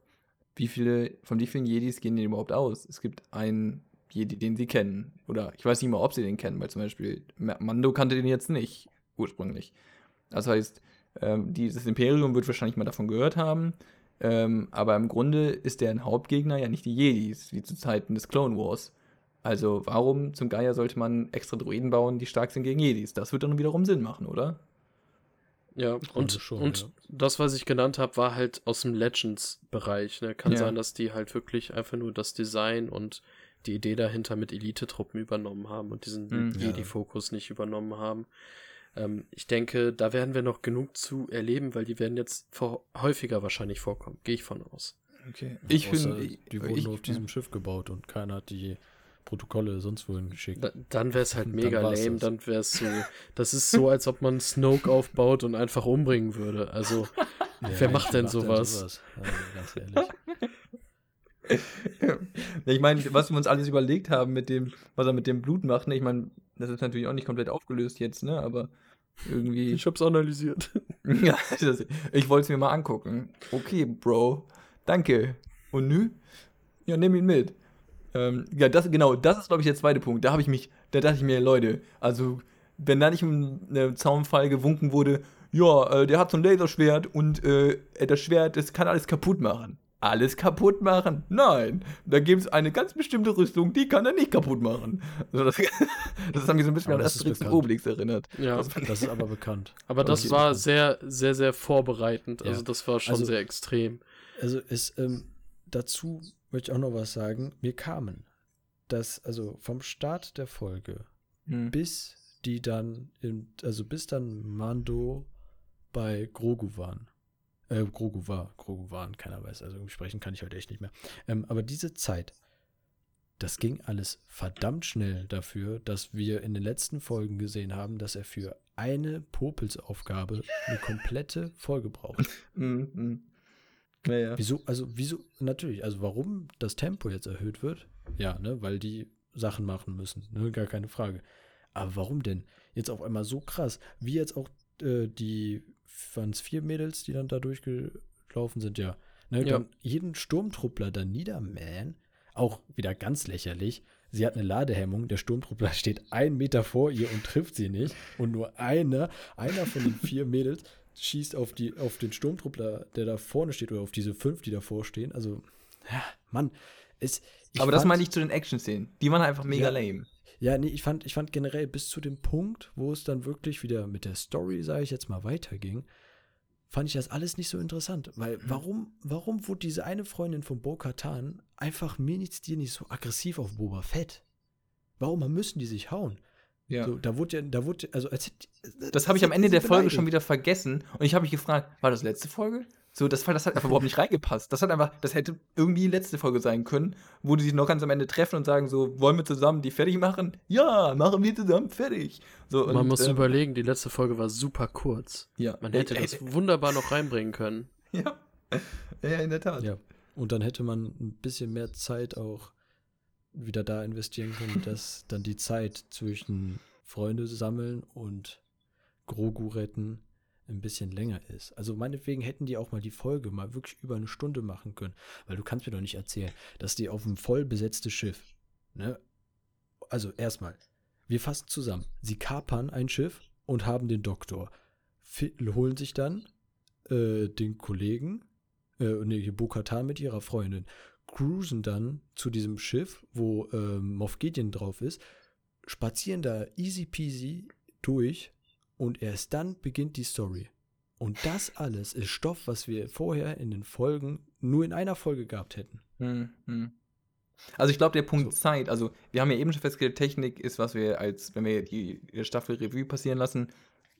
wie viele, von wie vielen Jedis gehen die überhaupt aus? Es gibt einen Jedi, den sie kennen. Oder ich weiß nicht mal, ob sie den kennen, weil zum Beispiel Ma- Mando kannte den jetzt nicht, ursprünglich. Das heißt, ähm, dieses Imperium wird wahrscheinlich mal davon gehört haben. Ähm, aber im Grunde ist deren Hauptgegner ja nicht die Jedis, wie zu Zeiten des Clone Wars. Also warum zum Geier sollte man extra Droiden bauen, die stark sind gegen Jedis? Das wird dann wiederum Sinn machen, oder? Ja, und, schon, und ja. das, was ich genannt habe, war halt aus dem Legends-Bereich. Ne? Kann Ja. sein, dass die halt wirklich einfach nur das Design und die Idee dahinter mit Elite-Truppen übernommen haben und diesen Mhm. Ja. Jedi-Fokus nicht übernommen haben. Ähm, ich denke, da werden wir noch genug zu erleben, weil die werden jetzt vor häufiger wahrscheinlich vorkommen. Gehe ich von aus. Okay. Ich Außer, finde, die wurden ich, nur auf diesem Schiff gebaut und keiner hat die Protokolle sonst wohin geschickt. Da, dann wäre es halt Dann mega war's lame, das. dann wäre es so. Das ist so, als ob man Snoke aufbaut und einfach umbringen würde. Also, wer macht denn sowas? Also, ganz ehrlich. ich meine, was wir uns alles überlegt haben mit dem, was er mit dem Blut macht, ne? ich meine, das ist natürlich auch nicht komplett aufgelöst jetzt, ne? Aber irgendwie. Ich hab's analysiert. ja, das, ich wollte es mir mal angucken. Okay, Bro, danke. Und nü? Ja, nimm ihn mit. Ähm, ja, das, genau, das ist, glaube ich, der zweite Punkt. Da habe ich mich, da dachte ich mir, Leute, also, wenn da nicht im äh, Zaunfall gewunken wurde, ja, äh, der hat so ein Laserschwert und äh, das Schwert, das kann alles kaputt machen. Alles kaputt machen? Nein. Da gibt es eine ganz bestimmte Rüstung, die kann er nicht kaputt machen. Also das, das hat mich so ein bisschen Aber an das ist Asterix und. Obelix erinnert. Ja. Das, Das ist aber bekannt. Aber das war sehr, sehr, sehr vorbereitend. Ja. Also das war schon Also- sehr extrem. Also es, ähm, dazu möchte ich auch noch was sagen. Mir kamen das, also vom Start der Folge Hm. bis die dann, in, also bis dann Mando bei Grogu waren. Äh, Grogu war, Grogu waren, keiner weiß, also sprechen kann ich heute echt nicht mehr. Ähm, aber diese Zeit, das ging alles verdammt schnell dafür, dass wir in den letzten Folgen gesehen haben, dass er für eine Popelsaufgabe eine komplette Folge braucht. Mhm. Ja, ja. Wieso, also wieso, natürlich, also warum das Tempo jetzt erhöht wird? Ja, ne, weil die Sachen machen müssen, ne, gar keine Frage. Aber warum denn jetzt auf einmal so krass? Wie jetzt auch äh, die, waren es vier Mädels, die dann da durchgelaufen sind, ja. Ne, Ja. Dann jeden Sturmtruppler dann niedermähen, auch wieder ganz lächerlich. Sie hat eine Ladehemmung, der Sturmtruppler steht einen Meter vor ihr und trifft sie nicht. Und nur einer, einer von den vier Mädels schießt auf, die, auf den Sturmtruppler, der da vorne steht, oder auf diese fünf, die davor stehen. Also, ja, Mann, es, Aber das meine ich zu den Action-Szenen. Die waren einfach mega Ja. lame. Ja, nee, ich fand, ich fand generell bis zu dem Punkt, wo es dann wirklich wieder mit der Story, sage ich jetzt mal, weiterging, fand ich das alles nicht so interessant. Weil warum, warum wurde diese eine Freundin von Bo Katan einfach mir nichts dir nicht so aggressiv auf Boba Fett? Warum müssen die sich hauen? Ja. So, da wurde ja, da wurde, also als hätte- das habe ich am Ende der Folge schon wieder vergessen. Und ich habe mich gefragt, war das letzte Folge? So, das, das hat einfach überhaupt nicht reingepasst. Das hat einfach, das hätte irgendwie letzte Folge sein können, wo die sich noch ganz am Ende treffen und sagen so, wollen wir zusammen die fertig machen? Ja, machen wir zusammen fertig. So, Man und, muss ähm, überlegen, die letzte Folge war super kurz. Ja, Man hätte Ey, das ey, wunderbar noch reinbringen können. Ja. ja, in der Tat. Ja. Und dann hätte man ein bisschen mehr Zeit auch wieder da investieren können, dass dann die Zeit zwischen Freunde sammeln und Grogu retten ein bisschen länger ist. Also meinetwegen hätten die auch mal die Folge mal wirklich über eine Stunde machen können, weil du kannst mir doch nicht erzählen, dass die auf ein voll besetztes Schiff, ne? Also erstmal, wir fassen zusammen. Sie kapern ein Schiff und haben den Doktor, fi- holen sich dann äh, den Kollegen, äh, ne, hier Bo-Katan mit ihrer Freundin, cruisen dann zu diesem Schiff, wo ähm, Moff Gideon drauf ist, spazieren da easy peasy durch und erst dann beginnt die Story. Und das alles ist Stoff, was wir vorher in den Folgen nur in einer Folge gehabt hätten. Hm, hm. Also ich glaube, der Punkt So. Zeit, also wir haben ja eben schon festgestellt, Technik ist, was wir als, wenn wir die Staffel Revue passieren lassen,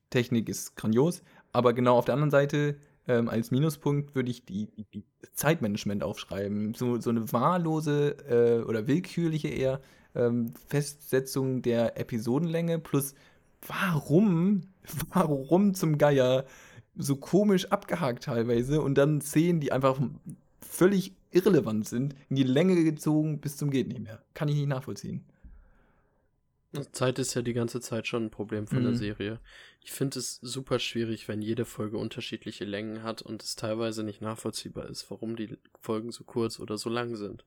Technik ist grandios, aber genau auf der anderen Seite, ähm, als Minuspunkt würde ich die, die, die Zeitmanagement aufschreiben. So, so eine wahllose äh, oder willkürliche eher ähm, Festsetzung der Episodenlänge plus warum, warum zum Geier so komisch abgehakt teilweise und dann Szenen, die einfach völlig irrelevant sind, in die Länge gezogen bis zum geht nicht mehr. Kann ich nicht nachvollziehen. Zeit ist ja die ganze Zeit schon ein Problem von der Mhm. Serie. Ich finde es super schwierig, wenn jede Folge unterschiedliche Längen hat und es teilweise nicht nachvollziehbar ist, warum die Folgen so kurz oder so lang sind.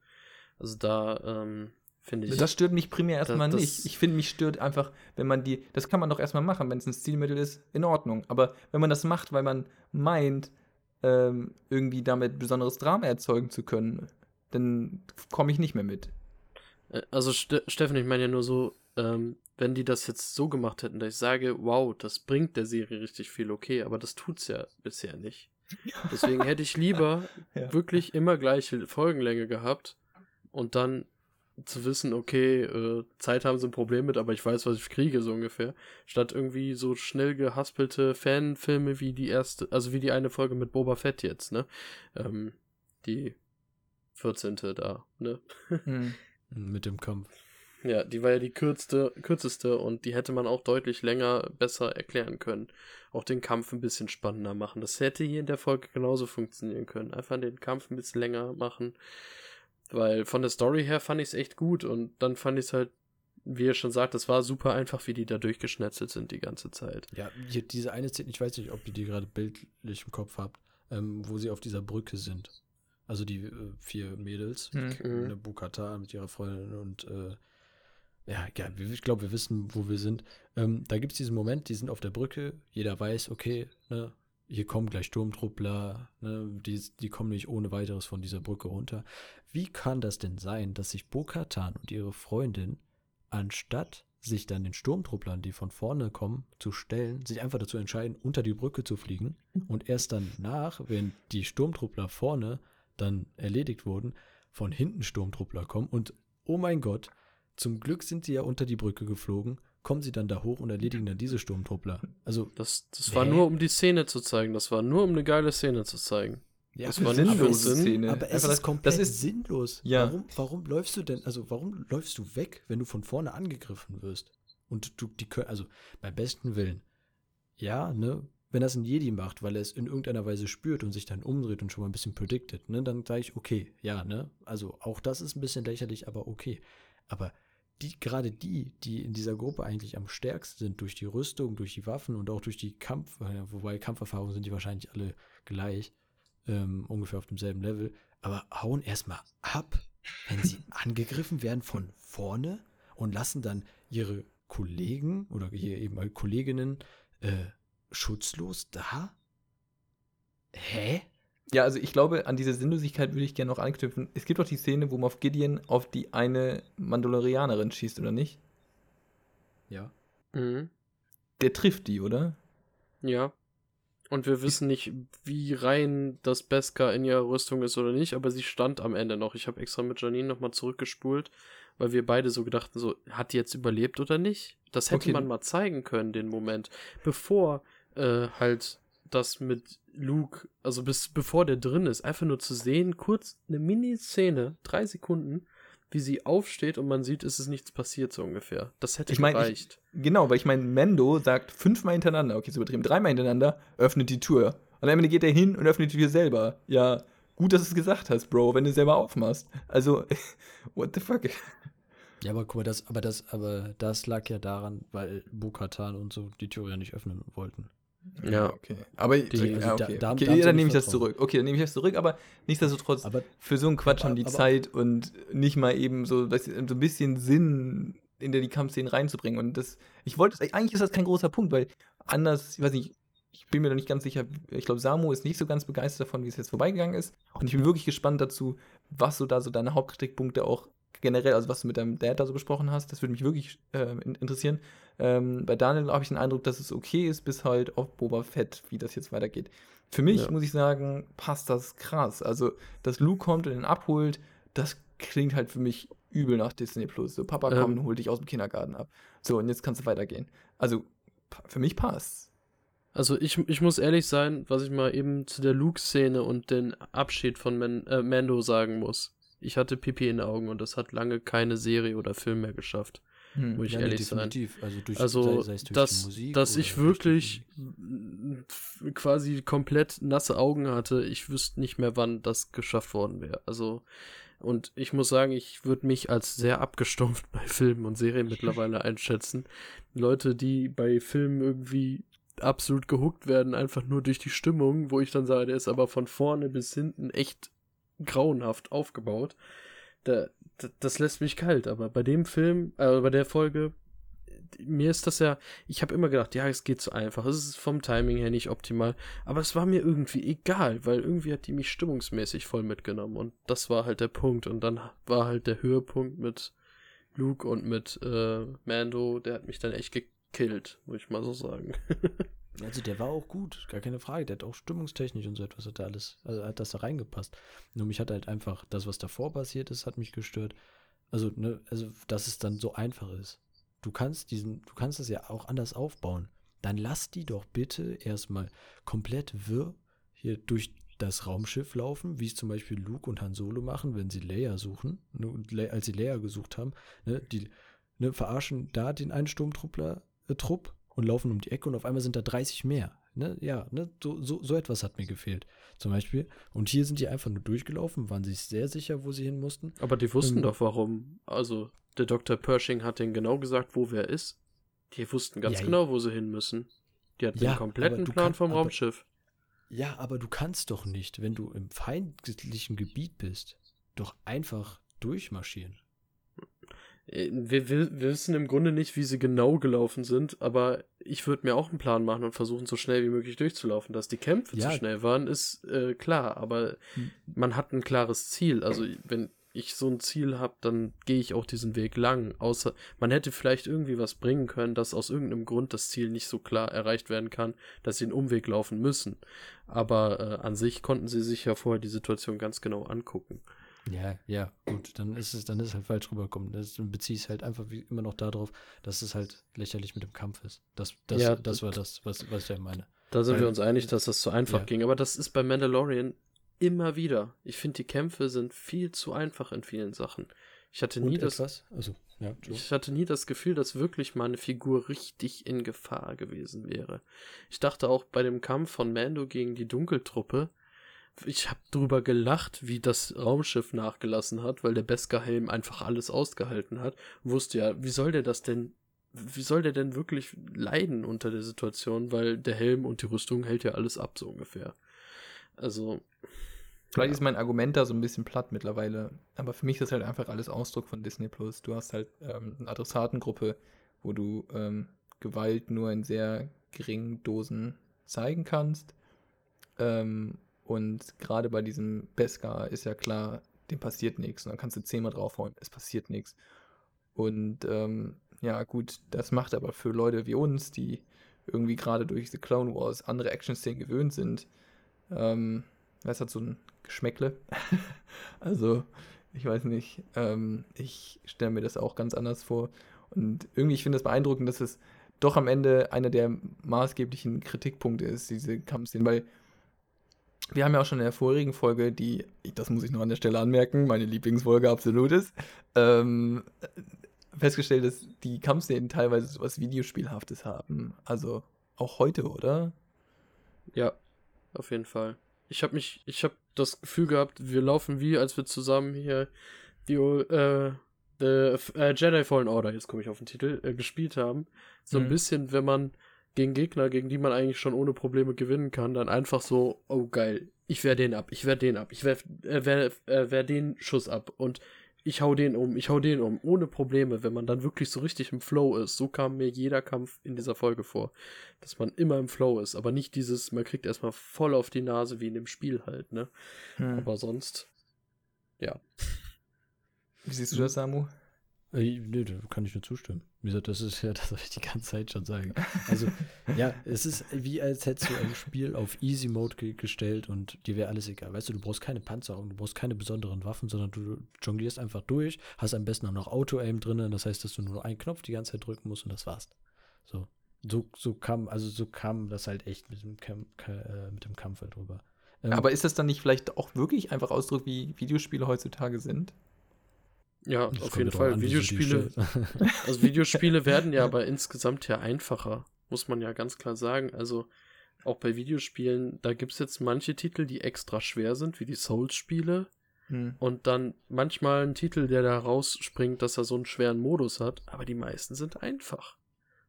Also da ähm, finde ich. Das stört mich primär erstmal das- nicht. Ich finde, mich stört einfach, wenn man die, das kann man doch erstmal machen, wenn es ein Stilmittel ist, in Ordnung. Aber wenn man das macht, weil man meint, ähm, irgendwie damit besonderes Drama erzeugen zu können, dann komme ich nicht mehr mit. Äh, Also Ste Steffen, ich meine ja nur so, ähm, wenn die das jetzt so gemacht hätten, dass ich sage, wow, das bringt der Serie richtig viel, okay, aber das tut's ja bisher nicht. Deswegen hätte ich lieber Ja. wirklich immer gleiche Folgenlänge gehabt und dann zu wissen, okay, äh, Zeit haben sie ein Problem mit, aber ich weiß, was ich kriege, so ungefähr. Statt irgendwie so schnell gehaspelte Fanfilme wie die erste, also wie die eine Folge mit Boba Fett jetzt, ne? Ähm, die 14. da, ne? Hm. Mit dem Kampf. Ja, die war ja die kürzeste, kürzeste und die hätte man auch deutlich länger besser erklären können. Auch den Kampf ein bisschen spannender machen. Das hätte hier in der Folge genauso funktionieren können. Einfach den Kampf ein bisschen länger machen. Weil von der Story her fand ich es echt gut und dann fand ich es halt, wie ihr schon sagt, es war super einfach, wie die da durchgeschnetzelt sind die ganze Zeit. Ja, hier diese eine Szene, ich weiß nicht, ob ihr die gerade bildlich im Kopf habt, ähm, wo sie auf dieser Brücke sind. Also die äh, vier Mädels, Hm. Mhm. eine Bukata mit ihrer Freundin und äh, ja, ja, wir- ich glaube, wir wissen, wo wir sind. Ähm, da gibt es diesen Moment, die sind auf der Brücke, jeder weiß, okay, ne, hier kommen gleich Sturmtruppler, ne, die, die kommen nicht ohne weiteres von dieser Brücke runter. Wie kann das denn sein, dass sich Bo-Katan und ihre Freundin, anstatt sich dann den Sturmtrupplern, die von vorne kommen, zu stellen, sich einfach dazu entscheiden, unter die Brücke zu fliegen und erst dann nach, wenn die Sturmtruppler vorne dann erledigt wurden, von hinten Sturmtruppler kommen und oh mein Gott, zum Glück sind sie ja unter die Brücke geflogen, kommen sie dann da hoch und erledigen dann diese Sturmtruppler. Also, Das, das war nur, um die Szene zu zeigen. Das war nur, um eine geile Szene zu zeigen. ja, Das war aber- nicht aber sinnlose es- Szene. Aber es Einfach ist das- komplett das ist- sinnlos. Ja. Warum, warum läufst du denn, also warum läufst du weg, wenn du von vorne angegriffen wirst? Und du, die können, also beim besten Willen, ja, ne, wenn das ein Jedi macht, weil er es in irgendeiner Weise spürt und sich dann umdreht und schon mal ein bisschen predicted, ne, dann sage ich, okay, ja, ne, also auch das ist ein bisschen lächerlich, aber okay. Aber die, gerade die, die in dieser Gruppe eigentlich am stärksten sind, durch die Rüstung, durch die Waffen und auch durch die Kampf, äh, wobei Kampferfahrungen sind die wahrscheinlich alle gleich, ähm, ungefähr auf demselben Level, aber hauen erstmal ab, wenn sie angegriffen werden von vorne und lassen dann ihre Kollegen oder hier eben Kolleginnen äh, schutzlos da? Hä? Ja, also ich glaube, an diese Sinnlosigkeit würde ich gerne noch anknüpfen. Es gibt doch die Szene, wo Moff Gideon auf die eine Mandalorianerin schießt, oder nicht? Ja. Mhm. Der trifft die, oder? Ja. Und wir wissen nicht, wie rein das Beskar in ihrer Rüstung ist oder nicht, aber sie stand am Ende noch. Ich habe extra mit Janine nochmal zurückgespult, weil wir beide so gedachten, so, hat die jetzt überlebt oder nicht? Das hätte Okay. man mal zeigen können, den Moment, bevor äh, halt das mit Luke, also bis bevor der drin ist, einfach nur zu sehen, kurz eine Mini-Szene, drei Sekunden, wie sie aufsteht und man sieht, es ist nichts passiert, so ungefähr. Das hätte Ich mein, ich- gereicht. Genau, weil ich meine, Mendo sagt fünfmal hintereinander, okay, ist übertrieben, dreimal hintereinander, öffnet die Tür. Und am Ende geht er hin und öffnet die Tür selber. Ja, gut, dass du es gesagt hast, Bro, wenn du selber aufmachst. Also, what the fuck? Ja, aber guck mal, das, aber das, aber das lag ja daran, weil Bukatan und so die Tür ja nicht öffnen wollten. Ja. okay. Aber Die- ja, also da- okay. da haben- okay, da dann nehme ich das zurück. Okay, dann nehme ich das zurück, aber nichtsdestotrotz, Aber für so einen Quatsch Aber- haben die aber- Zeit und nicht mal eben so, das, so ein bisschen Sinn in der die Kampfszenen reinzubringen. Und das, ich wollte, eigentlich ist das kein großer Punkt, weil anders, ich weiß nicht, ich bin mir da nicht ganz sicher, ich glaube, Samu ist nicht so ganz begeistert davon, wie es jetzt vorbeigegangen ist. Und ich bin wirklich gespannt dazu, was so da so deine Hauptkritikpunkte auch generell, also was du mit deinem Dad da so besprochen hast, das würde mich wirklich äh, in- interessieren. Ähm, bei Daniel habe ich den Eindruck, dass es okay ist, bis halt auf Boba Fett, wie das jetzt weitergeht. Für mich, Ja. muss ich sagen, passt das krass. Also, dass Luke kommt und ihn abholt, das klingt halt für mich übel nach Disney Plus. So, Papa Ähm. komm, hol dich aus dem Kindergarten ab. So, und jetzt kannst du weitergehen. Also, für mich passt. Also ich, ich muss ehrlich sein, was ich mal eben zu der Luke-Szene und den Abschied von Man, äh, Mando sagen muss. Ich hatte Pipi in den Augen und das hat lange keine Serie oder Film mehr geschafft. Hm. Muss ich ja, ehrlich sein. definitiv. Also, durch, Also, sei, sei dass, dass ich wirklich quasi komplett nasse Augen hatte, ich wüsste nicht mehr, wann das geschafft worden wäre. Also, und ich muss sagen, ich würde mich als sehr abgestumpft bei Filmen und Serien mittlerweile einschätzen. Leute, die bei Filmen irgendwie absolut gehuckt werden, einfach nur durch die Stimmung, wo ich dann sage, der ist aber von vorne bis hinten echt grauenhaft aufgebaut. Da, da, das lässt mich kalt, aber bei dem Film, äh, bei der Folge, mir ist das ja, ich habe immer gedacht, ja, es geht so einfach, es ist vom Timing her nicht optimal, aber es war mir irgendwie egal, weil irgendwie hat die mich stimmungsmäßig voll mitgenommen und das war halt der Punkt und dann war halt der Höhepunkt mit Luke und mit äh, Mando, der hat mich dann echt gekillt, muss ich mal so sagen. Also der war auch gut, gar keine Frage. Der hat auch stimmungstechnisch und so etwas hat da alles, also hat das da reingepasst. Nur mich hat halt einfach das, was davor passiert ist, hat mich gestört. Also, ne, also, dass es dann so einfach ist. Du kannst diesen, du kannst das ja auch anders aufbauen. Dann lass die doch bitte erstmal komplett wirr hier durch das Raumschiff laufen, wie es zum Beispiel Luke und Han Solo machen, wenn sie Leia suchen, ne, als sie Leia gesucht haben, ne, die ne, verarschen da den einen Sturmtruppler, äh, Trupp und laufen um die Ecke und auf einmal sind da 30 mehr. Ne? Ja, ne? So, so, so etwas hat mir gefehlt. Zum Beispiel. Und hier sind die einfach nur durchgelaufen, waren sich sehr sicher, wo sie hin mussten. Aber die wussten Ähm, doch warum. Also, der Dr. Pershing hat denen genau gesagt, wo wer ist. Die wussten ganz Ja, genau, wo sie hin müssen. Die hatten Ja, den kompletten Plan kann- vom aber- Raumschiff. Ja, aber du kannst doch nicht, wenn du im feindlichen Gebiet bist, doch einfach durchmarschieren. Äh, Wir, wir, wir wissen im Grunde nicht, wie sie genau gelaufen sind, aber ich würde mir auch einen Plan machen und versuchen, so schnell wie möglich durchzulaufen. Dass die Kämpfe Ja. zu schnell waren, ist äh, klar, aber Hm. man hat ein klares Ziel. Also, wenn ich so ein Ziel habe, dann gehe ich auch diesen Weg lang. Außer man hätte vielleicht irgendwie was bringen können, dass aus irgendeinem Grund das Ziel nicht so klar erreicht werden kann, dass sie einen Umweg laufen müssen. Aber äh, an sich konnten sie sich ja vorher die Situation ganz genau angucken. Ja, ja, gut, dann ist es, dann ist es halt falsch rübergekommen. Das dann beziehe ich es halt einfach wie immer noch darauf, dass es halt lächerlich mit dem Kampf ist. Das, das, Ja, das war das, was, was ich ja meine. Da sind Weil- wir uns einig, dass das zu einfach Ja. ging. Aber das ist bei Mandalorian immer wieder. Ich finde, die Kämpfe sind viel zu einfach in vielen Sachen. Ich hatte nie das, also, ja, ich hatte nie das Gefühl, dass wirklich mal eine Figur richtig in Gefahr gewesen wäre. Ich dachte auch bei dem Kampf von Mando gegen die Dunkeltruppe, ich habe drüber gelacht, wie das Raumschiff nachgelassen hat, weil der Beskar-Helm einfach alles ausgehalten hat. Wusste ja, wie soll der das denn, wie soll der denn wirklich leiden unter der Situation, weil der Helm und die Rüstung hält ja alles ab, so ungefähr. Also, Vielleicht Ja. ist mein Argument da so ein bisschen platt mittlerweile, aber für mich ist das halt einfach alles Ausdruck von Disney Plus. Du hast halt ähm, eine Adressatengruppe, wo du ähm, Gewalt nur in sehr geringen Dosen zeigen kannst. Ähm, und gerade bei diesem Beskar ist ja klar, dem passiert nichts. Und dann kannst du zehnmal draufhauen, es passiert nichts. Und ähm, ja, gut, das macht aber für Leute wie uns, die irgendwie gerade durch The Clone Wars andere Action-Szenen gewöhnt sind, ähm, das hat so ein Geschmäckle. also, ich weiß nicht, ähm, ich stelle mir das auch ganz anders vor. Und irgendwie, ich finde das beeindruckend, dass es doch am Ende einer der maßgeblichen Kritikpunkte ist, diese Kampfszenen, weil wir haben ja auch schon in der vorigen Folge, die, das muss ich noch an der Stelle anmerken, meine Lieblingsfolge absolut ist, ähm, festgestellt, dass die Kampfszenen teilweise sowas Videospielhaftes haben. Also auch heute, oder? Ja, auf jeden Fall. Ich habe mich, ich habe das Gefühl gehabt, wir laufen wie, als wir zusammen hier die, äh, äh, äh, Jedi Fallen Order, jetzt komme ich auf den Titel, äh, gespielt haben. So ein Mhm. bisschen, wenn man gegen Gegner, gegen die man eigentlich schon ohne Probleme gewinnen kann, dann einfach so, oh geil, ich wehr den ab, ich wehr den ab, ich wehr, äh, wehr, äh, wehr den Schuss ab und ich hau den um, ich hau den um, ohne Probleme, wenn man dann wirklich so richtig im Flow ist. So kam mir jeder Kampf in dieser Folge vor, dass man immer im Flow ist, aber nicht dieses, man kriegt erstmal voll auf die Nase wie in dem Spiel halt, ne? Hm. Aber sonst, ja. Wie siehst du das, Samu? Äh, nee, da kann ich nur zustimmen. Wie gesagt, das ist ja das, was ich die ganze Zeit schon sage. Also, ja, es ist wie, als hättest du ein Spiel auf Easy Mode ge gestellt und dir wäre alles egal. Weißt du, du brauchst keine Panzerung, du brauchst keine besonderen Waffen, sondern du jonglierst einfach durch, hast am besten auch noch Auto-Aim drin, das heißt, dass du nur einen Knopf die ganze Zeit drücken musst und das war's. So. So, so kam, also so kam das halt echt mit dem, Camp, äh, mit dem Kampf halt drüber. Ähm, Aber ist das dann nicht vielleicht auch wirklich einfach Ausdruck, wie Videospiele heutzutage sind? Ja, das auf jeden Fall. an, Videospiele, also Videospiele werden ja aber insgesamt ja einfacher, muss man ja ganz klar sagen. Also auch bei Videospielen, da gibt es jetzt manche Titel, die extra schwer sind, wie die Souls-Spiele. Hm. Und dann manchmal ein Titel, der da rausspringt, dass er so einen schweren Modus hat. Aber die meisten sind einfach.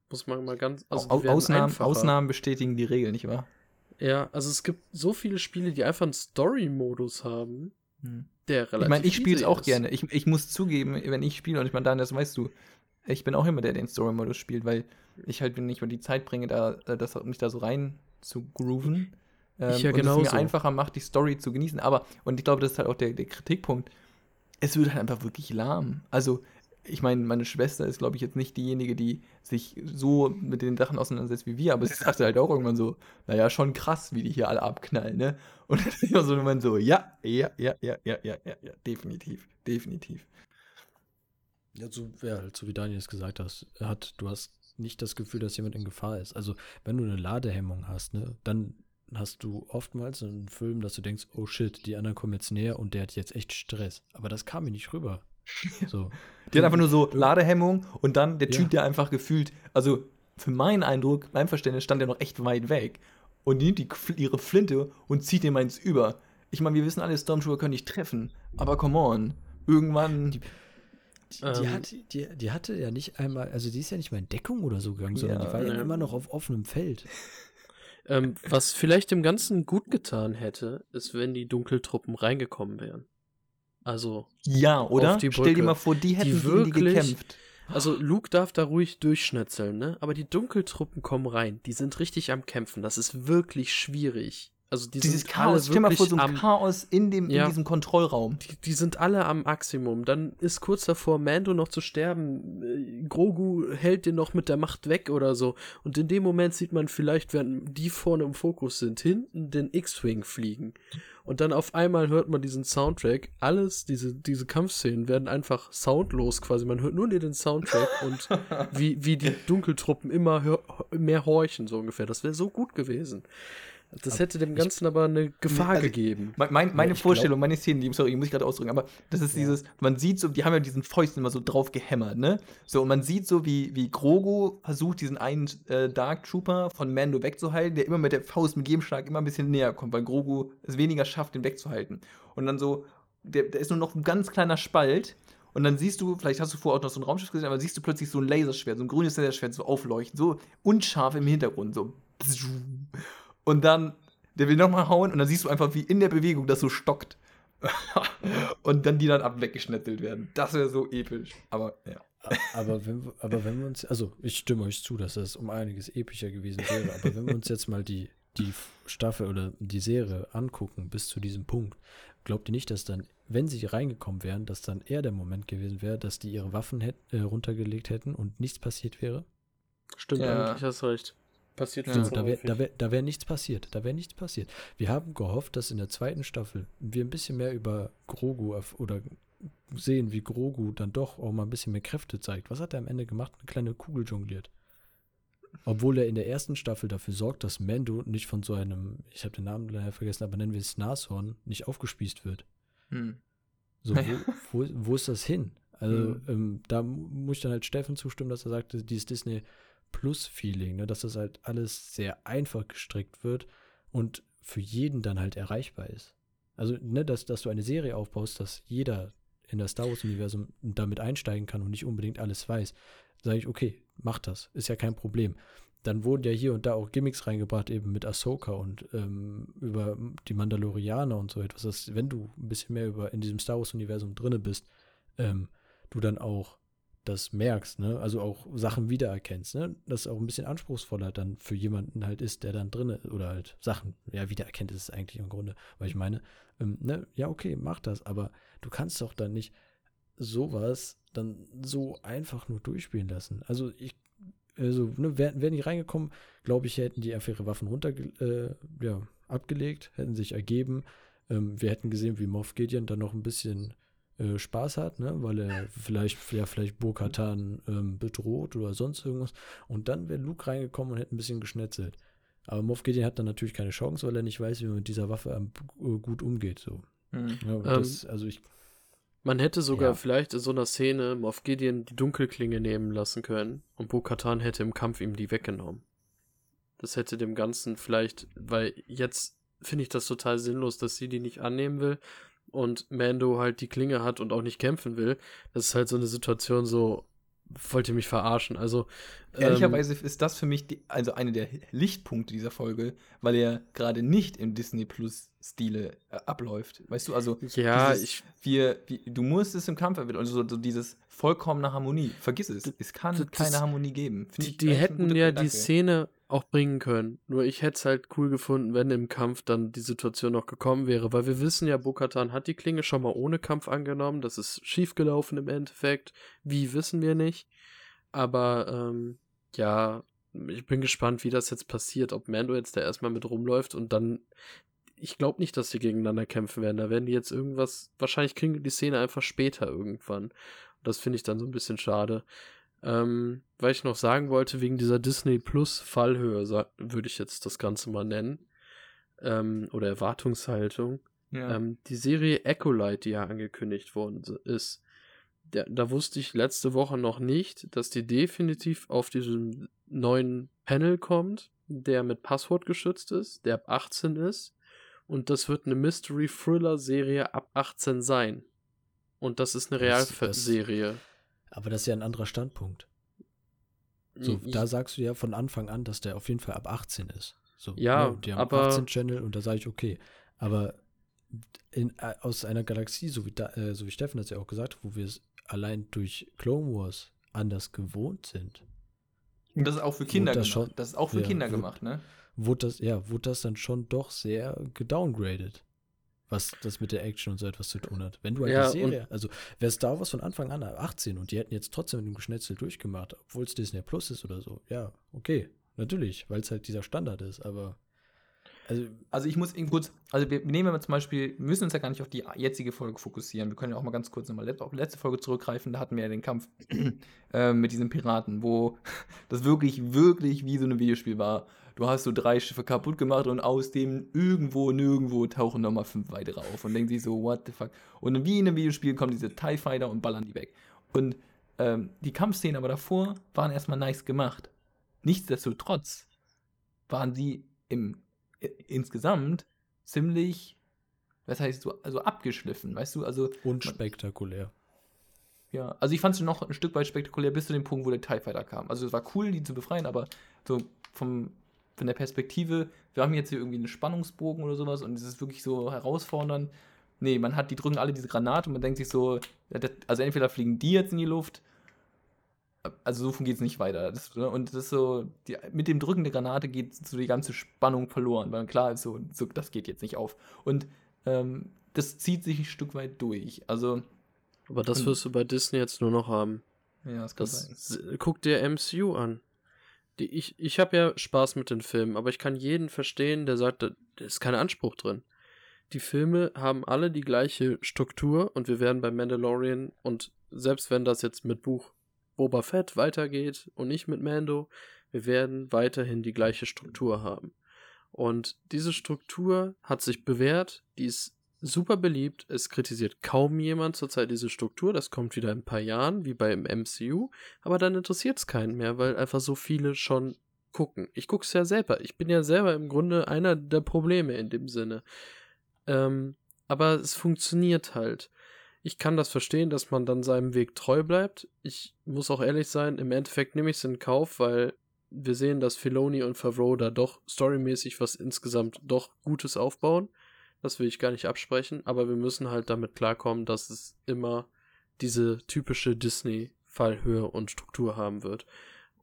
Muss man mal ganz. Also die Au- Ausnahmen. Ausnahmen bestätigen die Regel, nicht wahr? Ja, also es gibt so viele Spiele, die einfach einen Story-Modus haben. Der relativ Ich meine, ich spiele es auch ist. gerne. Ich, ich muss zugeben, wenn ich spiele, und ich meine, Dan, das weißt du, ich bin auch immer der, der den Story-Modus spielt, weil ich halt nicht mal die Zeit bringe, da, das, mich da so rein zu grooven. Ähm, Ich ja und es genauso. mir einfacher macht, die Story zu genießen. Aber, und ich glaube, das ist halt auch der, der Kritikpunkt, es wird halt einfach wirklich lahm. Also, ich meine, meine Schwester ist, glaube ich, jetzt nicht diejenige, die sich so mit den Sachen auseinandersetzt wie wir, aber sie sagte halt auch irgendwann so, naja, schon krass, wie die hier alle abknallen, ne? Und dann immer so irgendwann so, ja, ja, ja, ja, ja, ja, ja, ja, definitiv, definitiv. Ja, so, ja, halt so wie Daniel es gesagt hast, hat, du hast nicht das Gefühl, dass jemand in Gefahr ist. Also, wenn du eine Ladehemmung hast, ne, dann hast du oftmals einen Film, dass du denkst, oh shit, die anderen kommen jetzt näher und der hat jetzt echt Stress. Aber das kam mir nicht rüber. So. Die hat einfach nur so Ladehemmung und dann der Ja. Typ, der einfach gefühlt, also für meinen Eindruck, mein Verständnis, stand der noch echt weit weg. Und die nimmt die, ihre Flinte und zieht dem eins über. Ich meine, wir wissen alle, Stormtrooper können nicht treffen, aber come on. Irgendwann. Die, die, Ähm. hat, die, die hatte ja nicht einmal, also die ist ja nicht mal in Deckung oder so gegangen, sondern Ja, die war ja ne. immer noch auf offenem Feld. Ähm, was vielleicht dem Ganzen gut getan hätte, ist, wenn die Dunkeltruppen reingekommen wären. Also, ja, oder? Stell dir mal vor, die hätten Die gegen die wirklich- gekämpft. also Luke darf da ruhig durchschnetzeln, ne? Aber die Dunkeltruppen kommen rein. Die sind richtig am Kämpfen. Das ist wirklich schwierig. Also die Dieses Chaos, stell mal vor, so ein am, Chaos in, dem, Ja. in diesem Kontrollraum. die, die sind alle am Maximum. Dann ist kurz davor, Mando noch zu sterben. Äh, Grogu hält den noch mit der Macht weg oder so. Und in dem Moment sieht man vielleicht, wenn die vorne im Fokus sind, hinten den X-Wing fliegen. Und dann auf einmal hört man diesen Soundtrack. Alles, diese, diese Kampfszenen werden einfach soundlos quasi. Man hört nur den Soundtrack und wie, wie die Dunkeltruppen immer mehr horchen, so ungefähr. Das wäre so gut gewesen. Das hätte dem Ganzen aber eine Gefahr also- gegeben. Mein, mein, meine ich Vorstellung, meine Szenen, die, sorry, die muss ich gerade ausdrücken, aber das ist dieses, man sieht so, die haben ja diesen Fäusten immer so drauf gehämmert, ne? So, und man sieht so, wie, wie Grogu versucht, diesen einen äh, Dark Trooper von Mando wegzuhalten, der immer mit der Faust, mit jedem Schlag immer ein bisschen näher kommt, weil Grogu es weniger schafft, den wegzuhalten. Und dann so, der, der ist nur noch ein ganz kleiner Spalt. Und dann siehst du, vielleicht hast du vorher auch noch so ein Raumschiff gesehen, aber siehst du plötzlich so ein Laserschwert, so ein grünes Laserschwert so aufleuchten, so unscharf im Hintergrund, so. Und dann, der will nochmal hauen und dann siehst du einfach, wie in der Bewegung das so stockt. und dann die dann ab weggeschnetzelt werden. Das wäre so episch. Aber ja. Aber wenn, wir- aber wenn wir uns, also ich stimme euch zu, dass das um einiges epischer gewesen wäre, aber wenn wir uns jetzt mal die, die Staffel oder die Serie angucken bis zu diesem Punkt, glaubt ihr nicht, dass dann, wenn sie reingekommen wären, dass dann eher der Moment gewesen wäre, dass die ihre Waffen hätt, äh, runtergelegt hätten und nichts passiert wäre? Stimmt, Ja. eigentlich hast recht. Passiert Ja, viel So, zu da wäre da wär, da wär nichts passiert. Da wäre nichts passiert. Wir haben gehofft, dass in der zweiten Staffel wir ein bisschen mehr über Grogu erf- oder sehen, wie Grogu dann doch auch mal ein bisschen mehr Kräfte zeigt. Was hat er am Ende gemacht? Eine kleine Kugel jongliert. Obwohl er in der ersten Staffel dafür sorgt, dass Mando nicht von so einem, ich habe den Namen leider vergessen, aber nennen wir es Nashorn, nicht aufgespießt wird. Hm. So, wo, wo, wo ist das hin? Also, Mhm. ähm, da mu- muss ich dann halt Steffen zustimmen, dass er sagte, dieses Disney Plus-Feeling, ne, dass das halt alles sehr einfach gestrickt wird und für jeden dann halt erreichbar ist. Also, ne, dass, dass du eine Serie aufbaust, dass jeder in das Star Wars-Universum damit einsteigen kann und nicht unbedingt alles weiß, sage ich, okay, mach das, ist ja kein Problem. Dann wurden ja hier und da auch Gimmicks reingebracht, eben mit Ahsoka und ähm, über die Mandalorianer und so etwas, dass wenn du ein bisschen mehr über in diesem Star Wars-Universum drinne bist, ähm, du dann auch das merkst, ne? Also auch Sachen wiedererkennst, ne? Das auch ein bisschen anspruchsvoller dann für jemanden halt ist, der dann drin oder halt Sachen, ja, wiedererkennt ist es eigentlich im Grunde, weil ich meine, ähm, ne, ja, okay, mach das, aber du kannst doch dann nicht sowas dann so einfach nur durchspielen lassen. Also ich, also, ne, wären, wären die reingekommen, glaube ich, hätten die einfach ihre Waffen runter, äh, ja, abgelegt, hätten sich ergeben. Ähm, wir hätten gesehen, wie Moff Gideon dann noch ein bisschen äh, Spaß hat, ne? weil er vielleicht, ja, vielleicht Bo-Katan ähm, bedroht oder sonst irgendwas. Und dann wäre Luke reingekommen und hätte ein bisschen geschnetzelt. Aber Moff Gideon hat dann natürlich keine Chance, weil er nicht weiß, wie man mit dieser Waffe ähm, gut umgeht. So. Mhm. Ja, das, ähm, also ich, man hätte sogar ja. vielleicht in so einer Szene Moff Gideon die Dunkelklinge nehmen lassen können und Bo-Katan hätte im Kampf ihm die weggenommen. Das hätte dem Ganzen vielleicht, weil jetzt finde ich das total sinnlos, dass sie die nicht annehmen will und Mando halt die Klinge hat und auch nicht kämpfen will. Das ist halt so eine Situation so, wollt ihr mich verarschen? Also. Ehrlicherweise ähm, ist das für mich die, also eine der Lichtpunkte dieser Folge, weil er gerade nicht im Disney Plus Stile äh, abläuft. Weißt du, also ja, dieses, ich wir, wir, du musst es im Kampf erwidern, also so, so dieses vollkommene Harmonie. Vergiss es, es kann das, keine Harmonie geben. Die, die hätten ja Gedanke. die Szene auch bringen können. Nur ich hätte es halt cool gefunden, wenn im Kampf dann die Situation noch gekommen wäre, weil wir wissen ja, Bokatan hat die Klinge schon mal ohne Kampf angenommen. Das ist schiefgelaufen im Endeffekt. Wie wissen wir nicht. Aber ähm, ja, ich bin gespannt, wie das jetzt passiert. Ob Mando jetzt da erstmal mit rumläuft und dann. Ich glaube nicht, dass sie gegeneinander kämpfen werden. Da werden die jetzt irgendwas. Wahrscheinlich kriegen die Szene einfach später irgendwann. Das finde ich dann so ein bisschen schade. Ähm, weil ich noch sagen wollte, wegen dieser Disney Plus Fallhöhe, würde ich jetzt das Ganze mal nennen. Ähm, oder Erwartungshaltung. Ja. Ähm, die Serie Echolite, die ja angekündigt worden ist, der, da wusste ich letzte Woche noch nicht, dass die definitiv auf diesem neuen Panel kommt, der mit Passwort geschützt ist, der ab 18 ist. Und das wird eine Mystery Thriller Serie ab 18 sein. Und das ist eine Realserie. Aber das ist ja ein anderer Standpunkt. So, ich, da sagst du ja von Anfang an, dass der auf jeden Fall ab 18 ist. So, ja, ne? die haben aber 18 Channel und da sage ich okay. Aber in, äh, aus einer Galaxie, so wie, da, äh, so wie Steffen das ja auch gesagt hat, wo wir es allein durch Clone Wars anders gewohnt sind. Und das ist auch für Kinder das gemacht. Schon, das ist auch für ja, Kinder wurde, gemacht, ne? Wurde das, ja, wurde das dann schon doch sehr gedowngraded was das mit der Action und so etwas zu tun hat. Wenn du halt ja, die Serie, also wäre Star Wars von Anfang an 18 und die hätten jetzt trotzdem mit dem Geschnetzel durchgemacht, obwohl es Disney Plus ist oder so, ja, okay, natürlich, weil es halt dieser Standard ist, aber also, also ich muss eben kurz, also wir nehmen wir zum Beispiel, wir müssen uns ja gar nicht auf die jetzige Folge fokussieren. Wir können ja auch mal ganz kurz nochmal auf die letzte Folge zurückgreifen. Da hatten wir ja den Kampf äh, mit diesen Piraten, wo das wirklich, wirklich wie so ein Videospiel war du hast so drei Schiffe kaputt gemacht und aus dem irgendwo, nirgendwo tauchen nochmal fünf weitere auf und denken sich so, what the fuck. Und wie in einem Videospiel kommen diese TIE Fighter und ballern die weg. Und ähm, die Kampfszenen aber davor waren erstmal nice gemacht. Nichtsdestotrotz waren sie im, äh, insgesamt ziemlich, was heißt so, also abgeschliffen, weißt du, also. Unspektakulär. Ja, also ich fand es noch ein Stück weit spektakulär bis zu dem Punkt, wo der TIE Fighter kam. Also es war cool, die zu befreien, aber so vom von der Perspektive, wir haben jetzt hier irgendwie einen Spannungsbogen oder sowas und es ist wirklich so herausfordernd. Nee, man hat, die drücken alle diese Granate und man denkt sich so, also entweder fliegen die jetzt in die Luft, also so geht es nicht weiter. Das, ne, und das ist so, die, mit dem Drücken der Granate geht so die ganze Spannung verloren, weil klar ist so, so das geht jetzt nicht auf. Und ähm, das zieht sich ein Stück weit durch. Also. Aber das wirst du bei Disney jetzt nur noch haben. Ja, das kann das, sein. Guck dir MCU an. Die, ich ich habe ja Spaß mit den Filmen, aber ich kann jeden verstehen, der sagt, da ist kein Anspruch drin. Die Filme haben alle die gleiche Struktur und wir werden bei Mandalorian und selbst wenn das jetzt mit Buch Boba Fett weitergeht und nicht mit Mando, wir werden weiterhin die gleiche Struktur haben. Und diese Struktur hat sich bewährt, die ist super beliebt. Es kritisiert kaum jemand zurzeit diese Struktur. Das kommt wieder in ein paar Jahren, wie beim MCU. Aber dann interessiert es keinen mehr, weil einfach so viele schon gucken. Ich gucke es ja selber. Ich bin ja selber im Grunde einer der Probleme in dem Sinne. Ähm, aber es funktioniert halt. ich kann das verstehen, dass man dann seinem Weg treu bleibt. Ich muss auch ehrlich sein, im Endeffekt nehme ich es in Kauf, weil wir sehen, dass Filoni und Favreau da doch storymäßig was insgesamt doch Gutes aufbauen. Das will ich gar nicht absprechen, aber wir müssen halt damit klarkommen, dass es immer diese typische Disney-Fallhöhe und Struktur haben wird.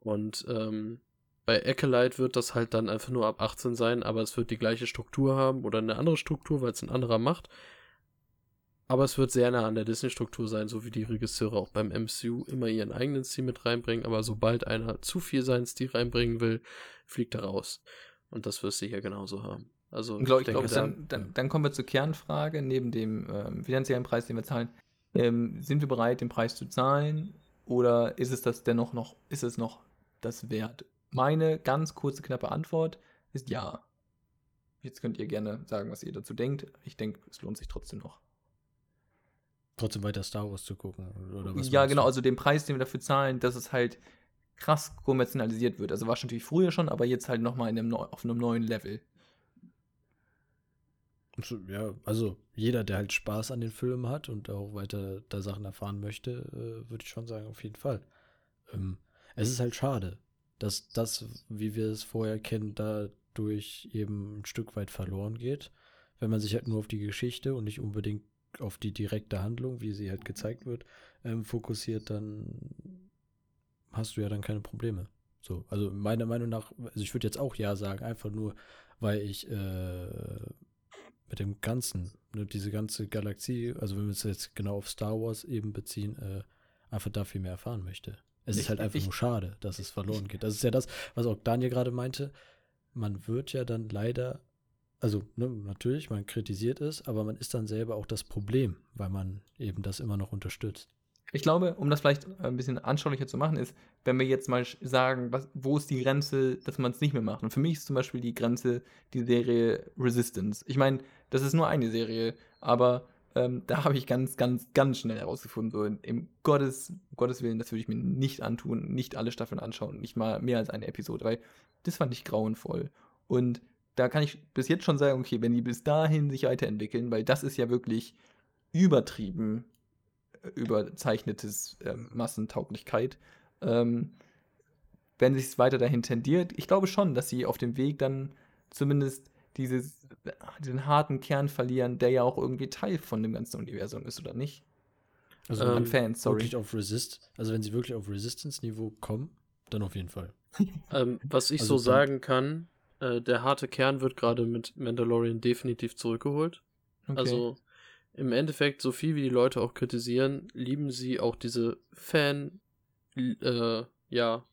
Und ähm, bei Acolyte wird das halt dann einfach nur ab 18 sein, aber es wird die gleiche Struktur haben oder eine andere Struktur, weil es ein anderer macht. Aber es wird sehr nah an der Disney-Struktur sein, so wie die Regisseure auch beim MCU immer ihren eigenen Stil mit reinbringen. Aber sobald einer zu viel seinen Stil reinbringen will, fliegt er raus. Und das wirst du hier genauso haben. Also, ich glaube, glaub, dann, dann, dann, kommen wir zur Kernfrage. Neben dem ähm, finanziellen Preis, den wir zahlen, ähm, sind wir bereit, den Preis zu zahlen? Oder ist es das dennoch noch, ist es noch das wert? Meine ganz kurze, knappe Antwort ist ja. Jetzt könnt ihr gerne sagen, was ihr dazu denkt. Ich denke, es lohnt sich trotzdem noch trotzdem weiter Star Wars zu gucken. Oder was ja, genau, du? also den Preis, den wir dafür zahlen, dass es halt krass kommerzialisiert wird. Also war schon natürlich früher schon, aber jetzt halt nochmal in einem auf einem neuen Level. Ja, also jeder, der halt Spaß an den Filmen hat und auch weiter da Sachen erfahren möchte, äh, würde ich schon sagen, auf jeden Fall. Ähm, es ist halt schade, dass das, wie wir es vorher kennen, dadurch eben ein Stück weit verloren geht, wenn man sich halt nur auf die Geschichte und nicht unbedingt auf die direkte Handlung, wie sie halt gezeigt wird, ähm, fokussiert, dann hast du ja dann keine Probleme. So, also meiner Meinung nach, also ich würde jetzt auch ja sagen, einfach nur, weil ich äh, mit dem Ganzen, ne, diese ganze Galaxie, also wenn wir es jetzt genau auf Star Wars eben beziehen, äh, einfach da viel mehr erfahren möchte. Es ich, ist halt einfach ich, nur schade, dass es verloren geht. Das ist ja das, was auch Daniel gerade meinte. Man wird ja dann leider also ne, natürlich, man kritisiert es, aber man ist dann selber auch das Problem, weil man eben das immer noch unterstützt. Ich glaube, um das vielleicht ein bisschen anschaulicher zu machen, ist, wenn wir jetzt mal sagen, was, wo ist die Grenze, dass man es nicht mehr macht. Und für mich ist zum Beispiel die Grenze die Serie Resistance. Ich meine, das ist nur eine Serie, aber ähm, da habe ich ganz, ganz, ganz schnell herausgefunden, so im Gottes, Gottes Willen, das würde ich mir nicht antun, nicht alle Staffeln anschauen, nicht mal mehr als eine Episode, weil das fand ich grauenvoll. Und da kann ich bis jetzt schon sagen, okay, wenn die bis dahin sich weiterentwickeln, weil das ist ja wirklich übertrieben äh, überzeichnetes ähm, Massentauglichkeit, ähm, wenn sich weiter dahin tendiert, ich glaube schon, dass sie auf dem Weg dann zumindest dieses, den harten Kern verlieren, der ja auch irgendwie Teil von dem ganzen Universum ist, oder nicht? Also ähm, Fans, sorry. Wirklich auf Resist, also wenn sie wirklich auf Resistance-Niveau kommen, dann auf jeden Fall. ähm, was ich also so sagen kann, äh, der harte Kern wird gerade mit Mandalorian definitiv zurückgeholt. Okay. Also im Endeffekt, so viel wie die Leute auch kritisieren, lieben sie auch diese Fan, äh, ja,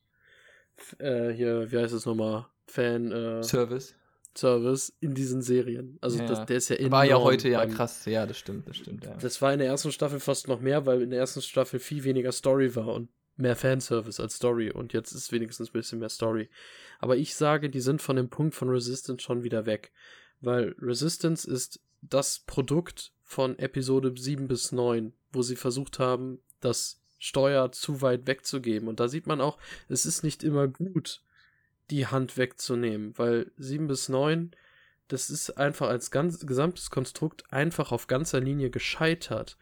äh, hier, wie heißt es nochmal? Fan, äh, Service. Service in diesen Serien. Also ja. das, der ist ja enorm. War ja heute ja krass, ja, das stimmt, das stimmt, ja. Das war in der ersten Staffel fast noch mehr, weil in der ersten Staffel viel weniger Story war und mehr Fanservice als Story und jetzt ist wenigstens ein bisschen mehr Story. Aber ich sage, die sind von dem Punkt von Resistance schon wieder weg, weil Resistance ist das Produkt von Episode 7 bis 9, wo sie versucht haben, das Steuer zu weit wegzugeben. Und da sieht man auch, es ist nicht immer gut, die Hand wegzunehmen, weil 7 bis 9, das ist einfach als ganz, gesamtes Konstrukt einfach auf ganzer Linie gescheitert.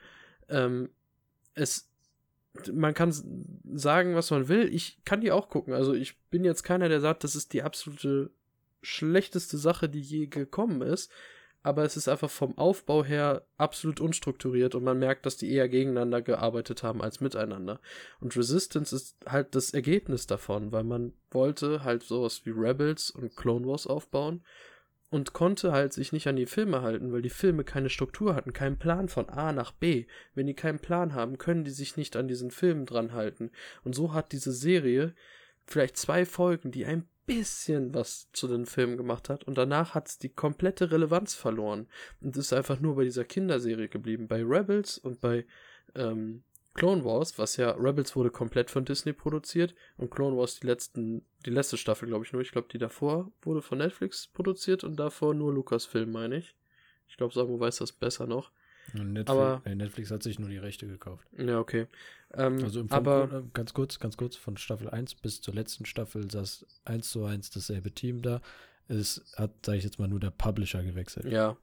Ähm, es man kann sagen, was man will. Ich kann die auch gucken. Also ich bin jetzt keiner, der sagt, das ist die absolute schlechteste Sache, die je gekommen ist. Aber es ist einfach vom Aufbau her absolut unstrukturiert und man merkt, dass die eher gegeneinander gearbeitet haben als miteinander. Und Resistance ist halt das Ergebnis davon, weil man wollte halt sowas wie Rebels und Clone Wars aufbauen und konnte halt sich nicht an die Filme halten, weil die Filme keine Struktur hatten, keinen Plan von A nach B. Wenn die keinen Plan haben, können die sich nicht an diesen Filmen dran halten. Und so hat diese Serie vielleicht zwei Folgen, die ein bisschen was zu den Filmen gemacht hat und danach hat es die komplette Relevanz verloren und ist einfach nur bei dieser Kinderserie geblieben. Bei Rebels und bei ähm, Clone Wars, was ja, Rebels wurde komplett von Disney produziert und Clone Wars die letzten, die letzte Staffel, glaube ich nur. Ich glaube, die davor wurde von Netflix produziert und davor nur Lucasfilm, meine ich. Ich glaube, Samu weiß das besser noch. Netflix, aber äh, Netflix hat sich nur die Rechte gekauft. Ja, okay. Ähm, also im aber äh, ganz kurz, ganz kurz, von Staffel 1 bis zur letzten Staffel saß 1 zu 1 dasselbe Team da. Es hat, sage ich jetzt mal, nur der Publisher gewechselt. Ja.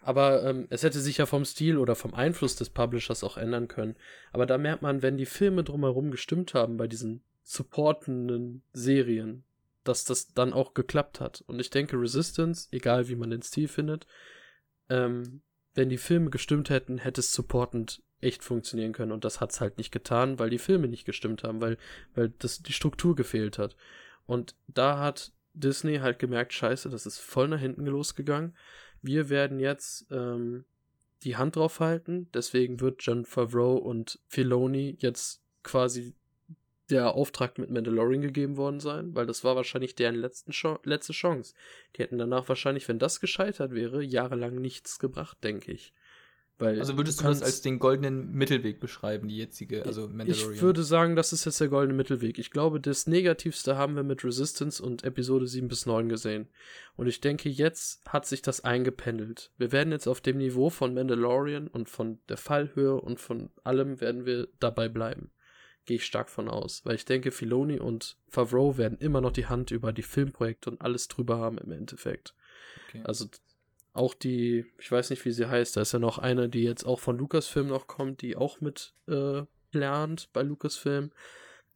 Aber ähm, es hätte sich ja vom Stil oder vom Einfluss des Publishers auch ändern können. Aber da merkt man, wenn die Filme drumherum gestimmt haben bei diesen supportenden Serien, dass das dann auch geklappt hat. Und ich denke, Resistance, egal wie man den Stil findet, ähm, wenn die Filme gestimmt hätten, hätte es supportend echt funktionieren können. Und das hat es halt nicht getan, weil die Filme nicht gestimmt haben, weil, weil das, die Struktur gefehlt hat. Und da hat Disney halt gemerkt, scheiße, das ist voll nach hinten losgegangen. Wir werden jetzt ähm, die Hand drauf halten. Deswegen wird John Favreau und Filoni jetzt quasi der Auftrag mit Mandalorian gegeben worden sein, weil das war wahrscheinlich deren letzten Ch letzte Chance. Die hätten danach wahrscheinlich, wenn das gescheitert wäre, jahrelang nichts gebracht, denke ich. Weil also würdest du, du das als den goldenen Mittelweg beschreiben, die jetzige, also Mandalorian? Ich würde sagen, das ist jetzt der goldene Mittelweg. Ich glaube, das Negativste haben wir mit Resistance und Episode 7 bis 9 gesehen. Und ich denke, jetzt hat sich das eingependelt. Wir werden jetzt auf dem Niveau von Mandalorian und von der Fallhöhe und von allem werden wir dabei bleiben. Gehe ich stark von aus. Weil ich denke, Filoni und Favreau werden immer noch die Hand über die Filmprojekte und alles drüber haben im Endeffekt. Okay. Also auch die, ich weiß nicht, wie sie heißt, da ist ja noch eine, die jetzt auch von Lucasfilm noch kommt, die auch mit äh, lernt bei Lucasfilm.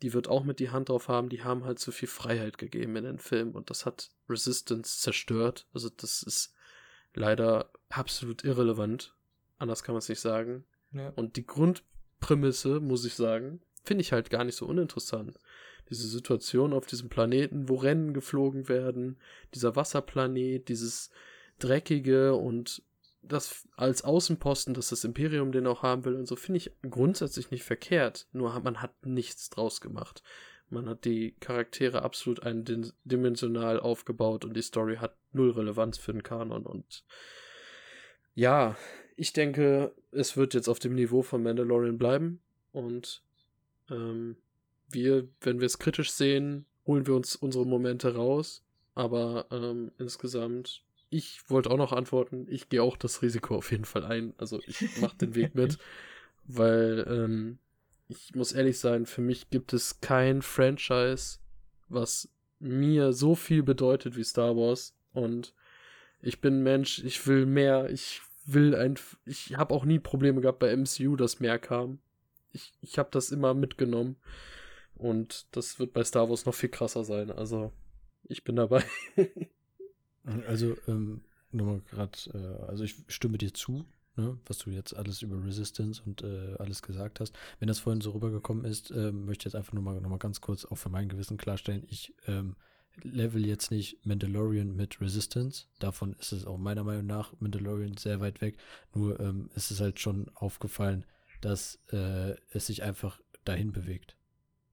Die wird auch mit die Hand drauf haben, die haben halt zu viel Freiheit gegeben in den Film und das hat Resistance zerstört. Also das ist leider absolut irrelevant. Anders kann man es nicht sagen. Ja. Und die Grundprämisse, muss ich sagen, finde ich halt gar nicht so uninteressant. Diese Situation auf diesem Planeten, wo Rennen geflogen werden, dieser Wasserplanet, dieses dreckige und das als Außenposten, dass das Imperium den auch haben will und so, finde ich grundsätzlich nicht verkehrt. Nur man hat nichts draus gemacht. Man hat die Charaktere absolut eindimensional aufgebaut und die Story hat null Relevanz für den Kanon. Und ja, ich denke, es wird jetzt auf dem Niveau von Mandalorian bleiben. Und ähm, wir, wenn wir es kritisch sehen, holen wir uns unsere Momente raus. Aber ähm, insgesamt ich wollte auch noch antworten, ich gehe auch das Risiko auf jeden Fall ein. Also ich mache den Weg mit, weil ähm, ich muss ehrlich sein, für mich gibt es kein Franchise, was mir so viel bedeutet wie Star Wars. Und ich bin Mensch, ich will mehr, ich will ein, ich habe auch nie Probleme gehabt bei MCU, dass mehr kam. Ich, ich habe das immer mitgenommen. Und das wird bei Star Wars noch viel krasser sein. Also, ich bin dabei. Also, ähm, nochmal gerade, äh, also ich stimme dir zu, ne, was du jetzt alles über Resistance und äh, alles gesagt hast. Wenn das vorhin so rübergekommen ist, äh, möchte ich jetzt einfach nur mal, noch mal ganz kurz auch für mein Gewissen klarstellen, ich ähm, level jetzt nicht Mandalorian mit Resistance. Davon ist es auch meiner Meinung nach Mandalorian sehr weit weg. Nur ähm, ist es halt schon aufgefallen, dass äh, es sich einfach dahin bewegt.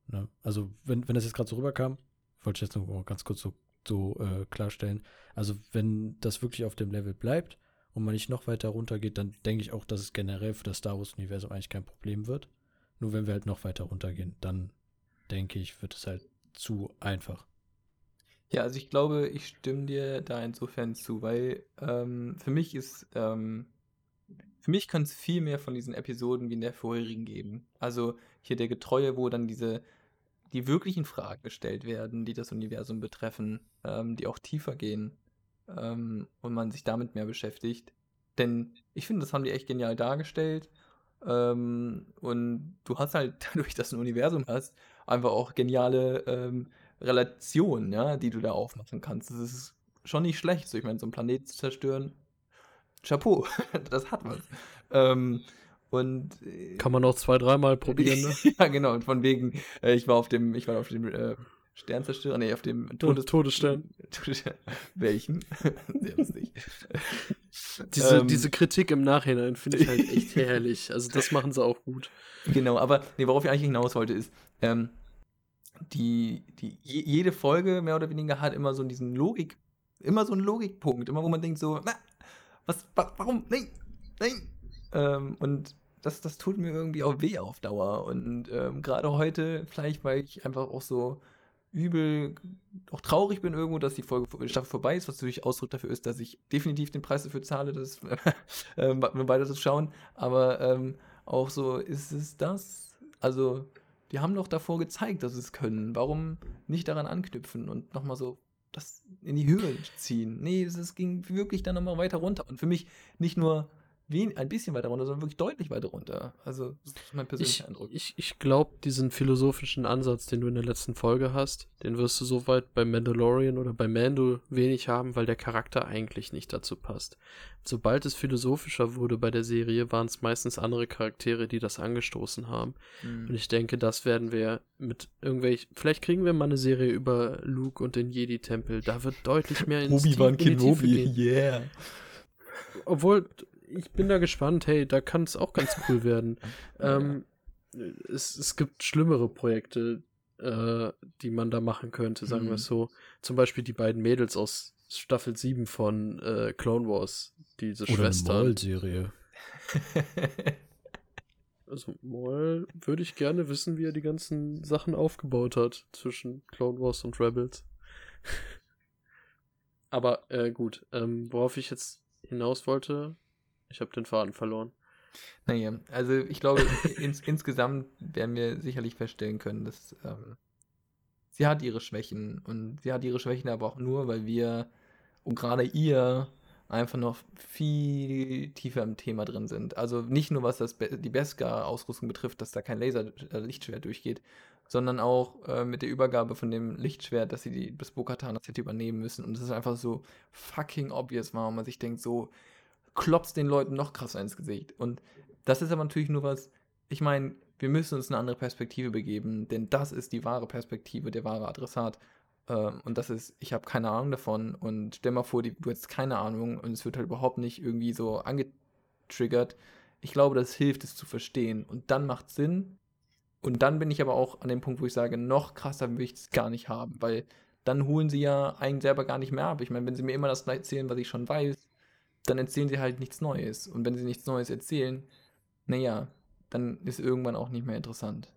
Ne? Also, wenn, wenn das jetzt gerade so rüberkam, wollte ich jetzt mal ganz kurz so so äh, klarstellen. Also wenn das wirklich auf dem Level bleibt und man nicht noch weiter runtergeht, dann denke ich auch, dass es generell für das Star Wars-Universum eigentlich kein Problem wird. Nur wenn wir halt noch weiter runtergehen, dann denke ich, wird es halt zu einfach. Ja, also ich glaube, ich stimme dir da insofern zu, weil ähm, für mich ist, ähm, für mich kann es viel mehr von diesen Episoden wie in der vorherigen geben. Also hier der Getreue, wo dann diese die wirklichen Fragen gestellt werden, die das Universum betreffen, ähm, die auch tiefer gehen ähm, und man sich damit mehr beschäftigt. Denn ich finde, das haben die echt genial dargestellt. Ähm, und du hast halt dadurch, dass du ein Universum hast, einfach auch geniale ähm, Relationen, ja, die du da aufmachen kannst. Das ist schon nicht schlecht. So, ich meine, so einen Planeten zu zerstören, Chapeau, das hat was. Ähm, und äh, kann man auch zwei, dreimal probieren, ne? ja, genau. Und von wegen, äh, ich war auf dem, ich war auf dem äh, Sternzerstörer, nee, auf dem Todes Todesstern. Welchen? Sehr lustig. diese, ähm, diese Kritik im Nachhinein finde ich halt echt herrlich. Also das machen sie auch gut. Genau, aber nee, worauf ich eigentlich hinaus wollte, ist, ähm, die, die, jede Folge mehr oder weniger hat immer so diesen Logik, immer so einen Logikpunkt, immer wo man denkt so, na, was, warum, nein, nein. Ähm, und das, das tut mir irgendwie auch weh auf Dauer. Und ähm, gerade heute, vielleicht weil ich einfach auch so übel, auch traurig bin irgendwo, dass die Folge Staffel vorbei ist, was natürlich Ausdruck dafür ist, dass ich definitiv den Preis dafür zahle, das äh, weiter zu schauen. Aber ähm, auch so, ist es das? Also, die haben doch davor gezeigt, dass sie es können. Warum nicht daran anknüpfen und nochmal so das in die Höhe ziehen. Nee, es ging wirklich dann nochmal weiter runter. Und für mich nicht nur wen, ein bisschen weiter runter, sondern wirklich deutlich weiter runter. Also, das ist mein persönlicher ich, Eindruck. Ich, ich glaube, diesen philosophischen Ansatz, den du in der letzten Folge hast, den wirst du soweit bei Mandalorian oder bei Mando wenig haben, weil der Charakter eigentlich nicht dazu passt. Sobald es philosophischer wurde bei der Serie, waren es meistens andere Charaktere, die das angestoßen haben. Mhm. Und ich denke, das werden wir mit irgendwelch. Vielleicht kriegen wir mal eine Serie über Luke und den Jedi-Tempel. Da wird deutlich mehr ins Obi-Wan in Kenobi, gehen. yeah. Obwohl, ich bin da gespannt, hey, da kann es auch ganz cool werden. ähm, es, es gibt schlimmere Projekte, äh, die man da machen könnte, sagen wir Mhm. es so. Zum Beispiel die beiden Mädels aus Staffel 7 von äh, Clone Wars, diese Oder eine Schwestern. Maul-Serie. Also Maul würde ich gerne wissen, wie er die ganzen Sachen aufgebaut hat zwischen Clone Wars und Rebels. Aber äh, gut, ähm, worauf ich jetzt hinaus wollte, ich habe den Faden verloren. Naja, also ich glaube, ins, insgesamt werden wir sicherlich feststellen können, dass ähm, sie hat ihre Schwächen und sie hat ihre Schwächen aber auch nur, weil wir und gerade ihr einfach noch viel tiefer im Thema drin sind. Also nicht nur was das Be die Beskar-Ausrüstung betrifft, dass da kein Laser-Lichtschwert durchgeht, sondern auch äh, mit der Übergabe von dem Lichtschwert, dass sie die, das Bo-Katan hätte übernehmen müssen. Und das ist einfach so fucking obvious war, und man sich denkt, so klopft den Leuten noch krasser ins Gesicht. Und das ist aber natürlich nur was, ich meine, wir müssen uns eine andere Perspektive begeben, denn das ist die wahre Perspektive, der wahre Adressat. Ähm, und das ist, ich habe keine Ahnung davon. Und stell mal vor, du hättest keine Ahnung und es wird halt überhaupt nicht irgendwie so angetriggert. Ich glaube, das hilft, es zu verstehen. Und dann macht Sinn. Und dann bin ich aber auch an dem Punkt, wo ich sage, noch krasser will ich es gar nicht haben, weil dann holen sie ja einen selber gar nicht mehr ab. Ich meine, wenn sie mir immer das erzählen, was ich schon weiß, dann erzählen sie halt nichts Neues. Und wenn sie nichts Neues erzählen, naja, dann ist irgendwann auch nicht mehr interessant.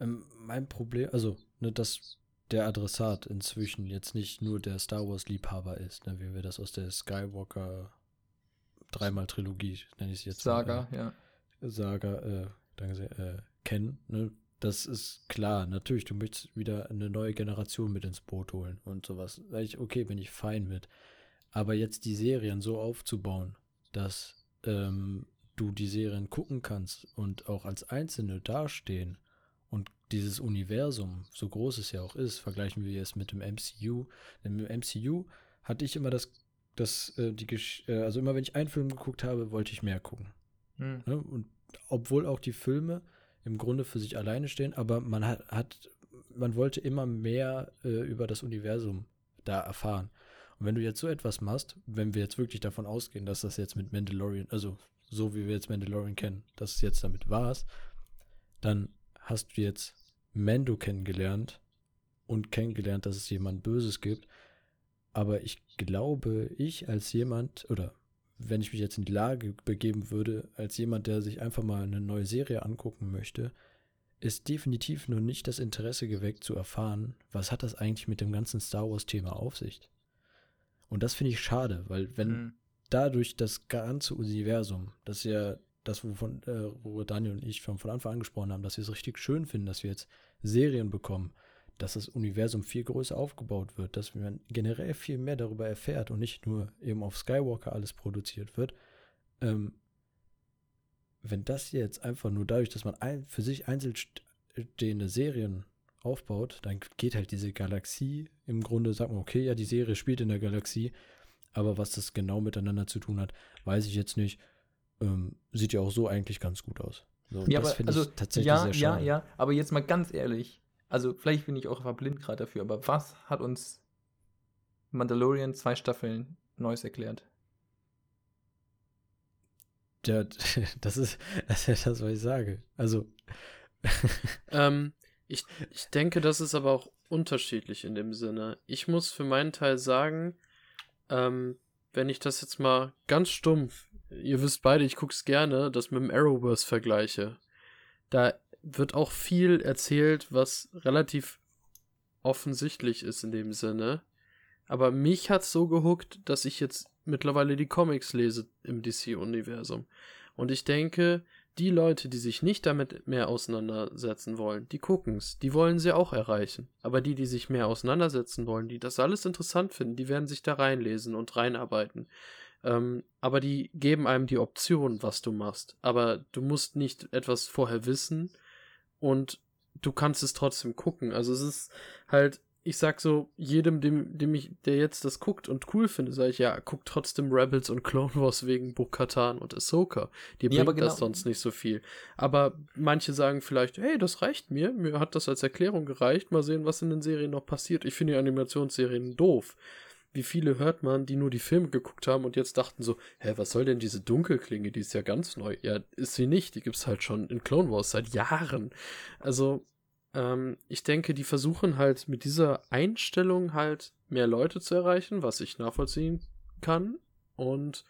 Ähm, mein Problem, also, ne, dass der Adressat inzwischen jetzt nicht nur der Star Wars-Liebhaber ist, ne, wie wir das aus der Skywalker dreimal Trilogie, nenne ich es jetzt. mal, Saga, ja. Äh, Saga, äh, danke sehr, äh, kennen. Ne? Das ist klar, natürlich, du möchtest wieder eine neue Generation mit ins Boot holen und sowas. Okay, bin ich fein mit. Aber jetzt die Serien so aufzubauen, dass ähm, du die Serien gucken kannst und auch als Einzelne dastehen und dieses Universum, so groß es ja auch ist, vergleichen wir es mit dem MCU. Im MCU hatte ich immer das, das äh, die Gesch äh, also immer wenn ich einen Film geguckt habe, wollte ich mehr gucken. Hm. Ne? Und obwohl auch die Filme im Grunde für sich alleine stehen, aber man hat, hat man wollte immer mehr äh, über das Universum da erfahren. Und wenn du jetzt so etwas machst, wenn wir jetzt wirklich davon ausgehen, dass das jetzt mit Mandalorian, also so wie wir jetzt Mandalorian kennen, dass es jetzt damit war's, dann hast du jetzt Mando kennengelernt und kennengelernt, dass es jemand Böses gibt. Aber ich glaube, ich als jemand, oder wenn ich mich jetzt in die Lage begeben würde, als jemand, der sich einfach mal eine neue Serie angucken möchte, ist definitiv nur nicht das Interesse geweckt zu erfahren, was hat das eigentlich mit dem ganzen Star Wars-Thema auf sich. Und das finde ich schade, weil wenn Hm. dadurch das ganze Universum, das ja das, wovon, äh, wo Daniel und ich schon von Anfang an gesprochen haben, dass wir es richtig schön finden, dass wir jetzt Serien bekommen, dass das Universum viel größer aufgebaut wird, dass man generell viel mehr darüber erfährt und nicht nur eben auf Skywalker alles produziert wird. Ähm, wenn das jetzt einfach nur dadurch, dass man ein, für sich einzeln stehende Serien aufbaut, dann geht halt diese Galaxie im Grunde, sagt man, okay, ja, die Serie spielt in der Galaxie, aber was das genau miteinander zu tun hat, weiß ich jetzt nicht. Ähm, sieht ja auch so eigentlich ganz gut aus. So, Ja, das finde also, ich tatsächlich ja, sehr ja, schade. ja, aber jetzt mal ganz ehrlich, also vielleicht bin ich auch einfach blind gerade dafür, aber was hat uns Mandalorian zwei Staffeln Neues erklärt? Ja, das ist, das ist das, was ich sage. Also, Ähm, ich, ich denke, das ist aber auch unterschiedlich in dem Sinne. Ich muss für meinen Teil sagen, ähm, wenn ich das jetzt mal ganz stumpf, ihr wisst beide, ich gucke es gerne, das mit dem Arrowverse vergleiche. Da wird auch viel erzählt, was relativ offensichtlich ist in dem Sinne. Aber mich hat's so gehuckt, dass ich jetzt mittlerweile die Comics lese im DC-Universum. Und ich denke, die Leute, die sich nicht damit mehr auseinandersetzen wollen, die gucken's, die wollen sie auch erreichen. Aber die, die sich mehr auseinandersetzen wollen, die das alles interessant finden, die werden sich da reinlesen und reinarbeiten. Ähm, aber die geben einem die Option, was du machst. Aber du musst nicht etwas vorher wissen und du kannst es trotzdem gucken. Also es ist halt, ich sag so, jedem, dem, dem ich, der jetzt das guckt und cool findet, sage ich, ja, guck trotzdem Rebels und Clone Wars wegen Bo-Katan und Ahsoka. Die Ja, bringt das genau- sonst nicht so viel. Aber manche sagen vielleicht, hey, das reicht mir, mir hat das als Erklärung gereicht, mal sehen, was in den Serien noch passiert. Ich finde die Animationsserien doof. Wie viele hört man, die nur die Filme geguckt haben und jetzt dachten so, hä, was soll denn diese Dunkelklinge, die ist ja ganz neu. Ja, ist sie nicht, die gibt's halt schon in Clone Wars seit Jahren. Also, ähm, ich denke, die versuchen halt mit dieser Einstellung halt mehr Leute zu erreichen, was ich nachvollziehen kann. Und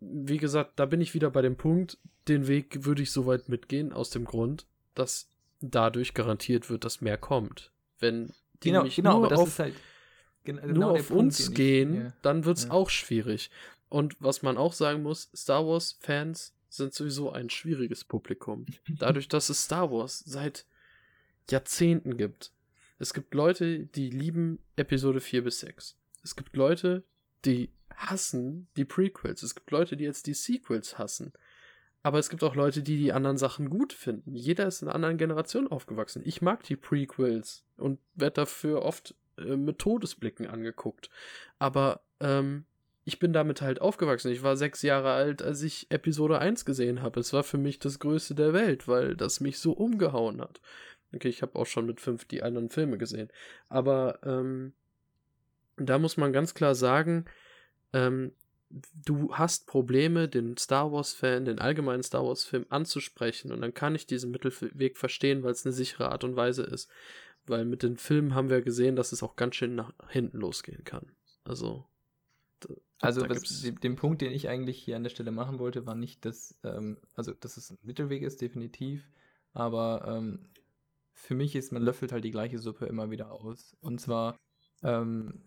wie gesagt, da bin ich wieder bei dem Punkt, den Weg würde ich soweit mitgehen, aus dem Grund, dass dadurch garantiert wird, dass mehr kommt. Wenn die Genau, nämlich genau, nur auf ist halt gen- nur genau der auf Punkt, uns gehen, ja. dann wird's Ja. auch schwierig. Und was man auch sagen muss, Star Wars-Fans sind sowieso ein schwieriges Publikum. Dadurch, dass es Star Wars seit Jahrzehnten gibt. Es gibt Leute, die lieben Episode 4 bis 6. Es gibt Leute, die hassen die Prequels. Es gibt Leute, die jetzt die Sequels hassen. Aber es gibt auch Leute, die die anderen Sachen gut finden. Jeder ist in einer anderen Generation aufgewachsen. Ich mag die Prequels und werde dafür oft äh, mit Todesblicken angeguckt. Aber ähm, ich bin damit halt aufgewachsen. Ich war sechs Jahre alt, als ich Episode 1 gesehen habe. Es war für mich das Größte der Welt, weil das mich so umgehauen hat. Okay, ich habe auch schon mit fünf die anderen Filme gesehen. Aber ähm, da muss man ganz klar sagen, ähm, du hast Probleme, den Star Wars-Fan, den allgemeinen Star Wars-Film anzusprechen. Und dann kann ich diesen Mittelweg verstehen, weil es eine sichere Art und Weise ist. Weil mit den Filmen haben wir gesehen, dass es auch ganz schön nach hinten losgehen kann. Also. da- Also da was, den Punkt, den ich eigentlich hier an der Stelle machen wollte, war nicht, dass, ähm, also dass es ein Mittelweg ist, definitiv. Aber ähm, für mich ist, man löffelt halt die gleiche Suppe immer wieder aus. Und zwar, ähm,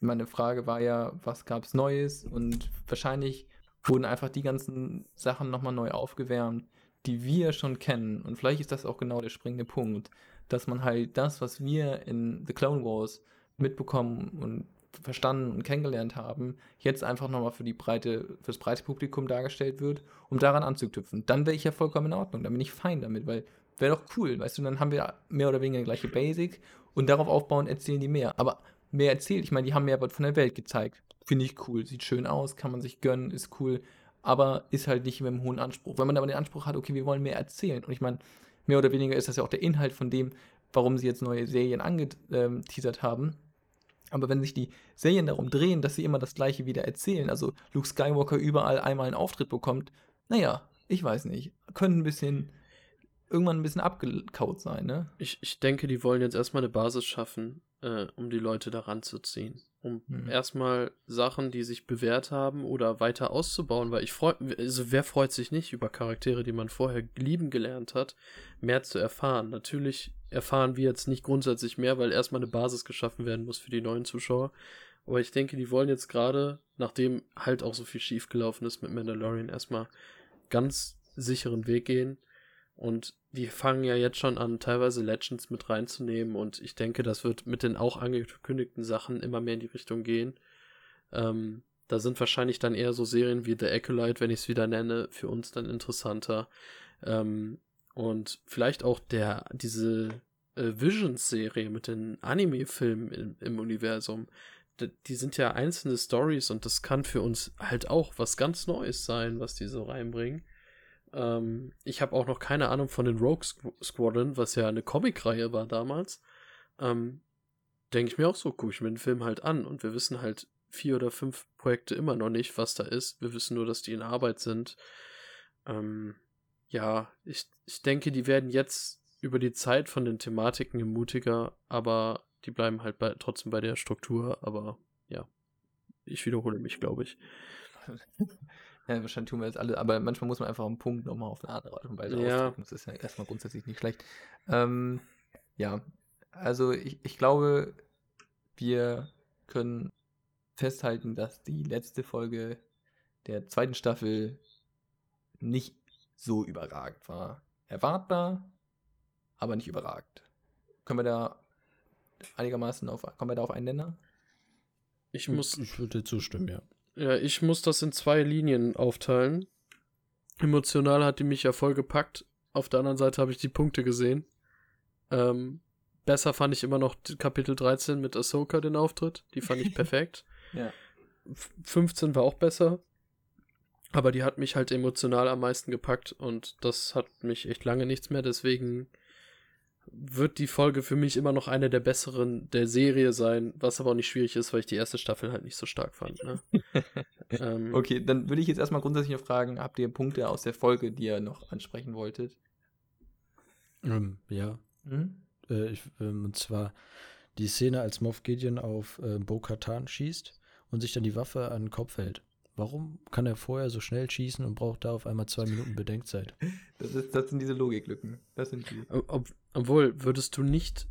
meine Frage war ja, was gab's Neues? Und wahrscheinlich wurden einfach die ganzen Sachen nochmal neu aufgewärmt, die wir schon kennen. Und vielleicht ist das auch genau der springende Punkt, dass man halt das, was wir in The Clone Wars mitbekommen und verstanden und kennengelernt haben, jetzt einfach nochmal für die breite, fürs breite Publikum dargestellt wird, um daran anzuknüpfen. Dann wäre ich ja vollkommen in Ordnung, dann bin ich fein damit, weil wäre doch cool, weißt du, dann haben wir mehr oder weniger die gleiche Basic und darauf aufbauen erzählen die mehr. Aber mehr erzählt, ich meine, die haben mehr von der Welt gezeigt. Finde ich cool, sieht schön aus, kann man sich gönnen, ist cool, aber ist halt nicht mit einem hohen Anspruch. Wenn man aber den Anspruch hat, okay, wir wollen mehr erzählen und ich meine, mehr oder weniger ist das ja auch der Inhalt von dem, warum sie jetzt neue Serien angeteasert haben. Aber wenn sich die Serien darum drehen, dass sie immer das Gleiche wieder erzählen, also Luke Skywalker überall einmal einen Auftritt bekommt, naja, ich weiß nicht, könnte ein bisschen, irgendwann ein bisschen abgekaut sein, ne? Ich, ich denke, die wollen jetzt erstmal eine Basis schaffen, äh, um die Leute daran zu ziehen. Um Mhm. erstmal Sachen, die sich bewährt haben oder weiter auszubauen, weil ich freue, also wer freut sich nicht über Charaktere, die man vorher lieben gelernt hat, mehr zu erfahren. Natürlich erfahren wir jetzt nicht grundsätzlich mehr, weil erstmal eine Basis geschaffen werden muss für die neuen Zuschauer. Aber ich denke, die wollen jetzt gerade, nachdem halt auch so viel schiefgelaufen ist mit Mandalorian, erstmal ganz sicheren Weg gehen. Und die fangen ja jetzt schon an, teilweise Legends mit reinzunehmen. Und ich denke, das wird mit den auch angekündigten Sachen immer mehr in die Richtung gehen. Ähm, da sind wahrscheinlich dann eher so Serien wie The Acolyte, wenn ich es wieder nenne, für uns dann interessanter. Ähm, und vielleicht auch der, diese äh, Visions-Serie mit den Anime-Filmen im, im Universum. D die sind ja einzelne Stories und das kann für uns halt auch was ganz Neues sein, was die so reinbringen. Ähm, ich habe auch noch keine Ahnung von den Rogue Squ Squadron, was ja eine Comicreihe war damals. Ähm, Denke ich mir auch so, gucke ich mir den Film halt an und wir wissen halt vier oder fünf Projekte immer noch nicht, was da ist. Wir wissen nur, dass die in Arbeit sind. Ähm, ja, ich, ich denke, die werden jetzt über die Zeit von den Thematiken mutiger, aber die bleiben halt bei, trotzdem bei der Struktur. Aber ja, ich wiederhole mich, glaube ich. Ja, wahrscheinlich tun wir das alle, aber manchmal muss man einfach einen Punkt nochmal auf eine andere Art und Weise Ja. ausdrücken. Das ist ja erstmal grundsätzlich nicht schlecht. Ähm, ja, also ich, ich glaube, wir können festhalten, dass die letzte Folge der zweiten Staffel nicht so überragend war. Erwartbar, aber nicht überragend. Können wir da einigermaßen auf, kommen wir da auf einen Nenner? Ich muss, Ich würde zustimmen, ja. Ja, ich muss das in zwei Linien aufteilen. Emotional hat die mich ja voll gepackt. Auf der anderen Seite habe ich die Punkte gesehen. Ähm, besser fand ich immer noch Kapitel 13 mit Ahsoka den Auftritt. Die fand ich perfekt. Ja. F- 15 war auch besser. Aber die hat mich halt emotional am meisten gepackt und das hat mich echt lange nichts mehr. Deswegen wird die Folge für mich immer noch eine der besseren der Serie sein, was aber auch nicht schwierig ist, weil ich die erste Staffel halt nicht so stark fand. Ne? ähm, Okay, dann würde ich jetzt erstmal grundsätzlich noch fragen, habt ihr Punkte aus der Folge, die ihr noch ansprechen wolltet? Ähm, ja, Hm? äh, ich, ähm, und zwar die Szene, als Moff Gideon auf äh, Bo-Katan schießt und sich dann die Waffe an den Kopf hält. Warum kann er vorher so schnell schießen und braucht da auf einmal zwei Minuten Bedenkzeit? Das, ist, das sind diese Logiklücken. Das sind die. Ob, obwohl, würdest du nicht,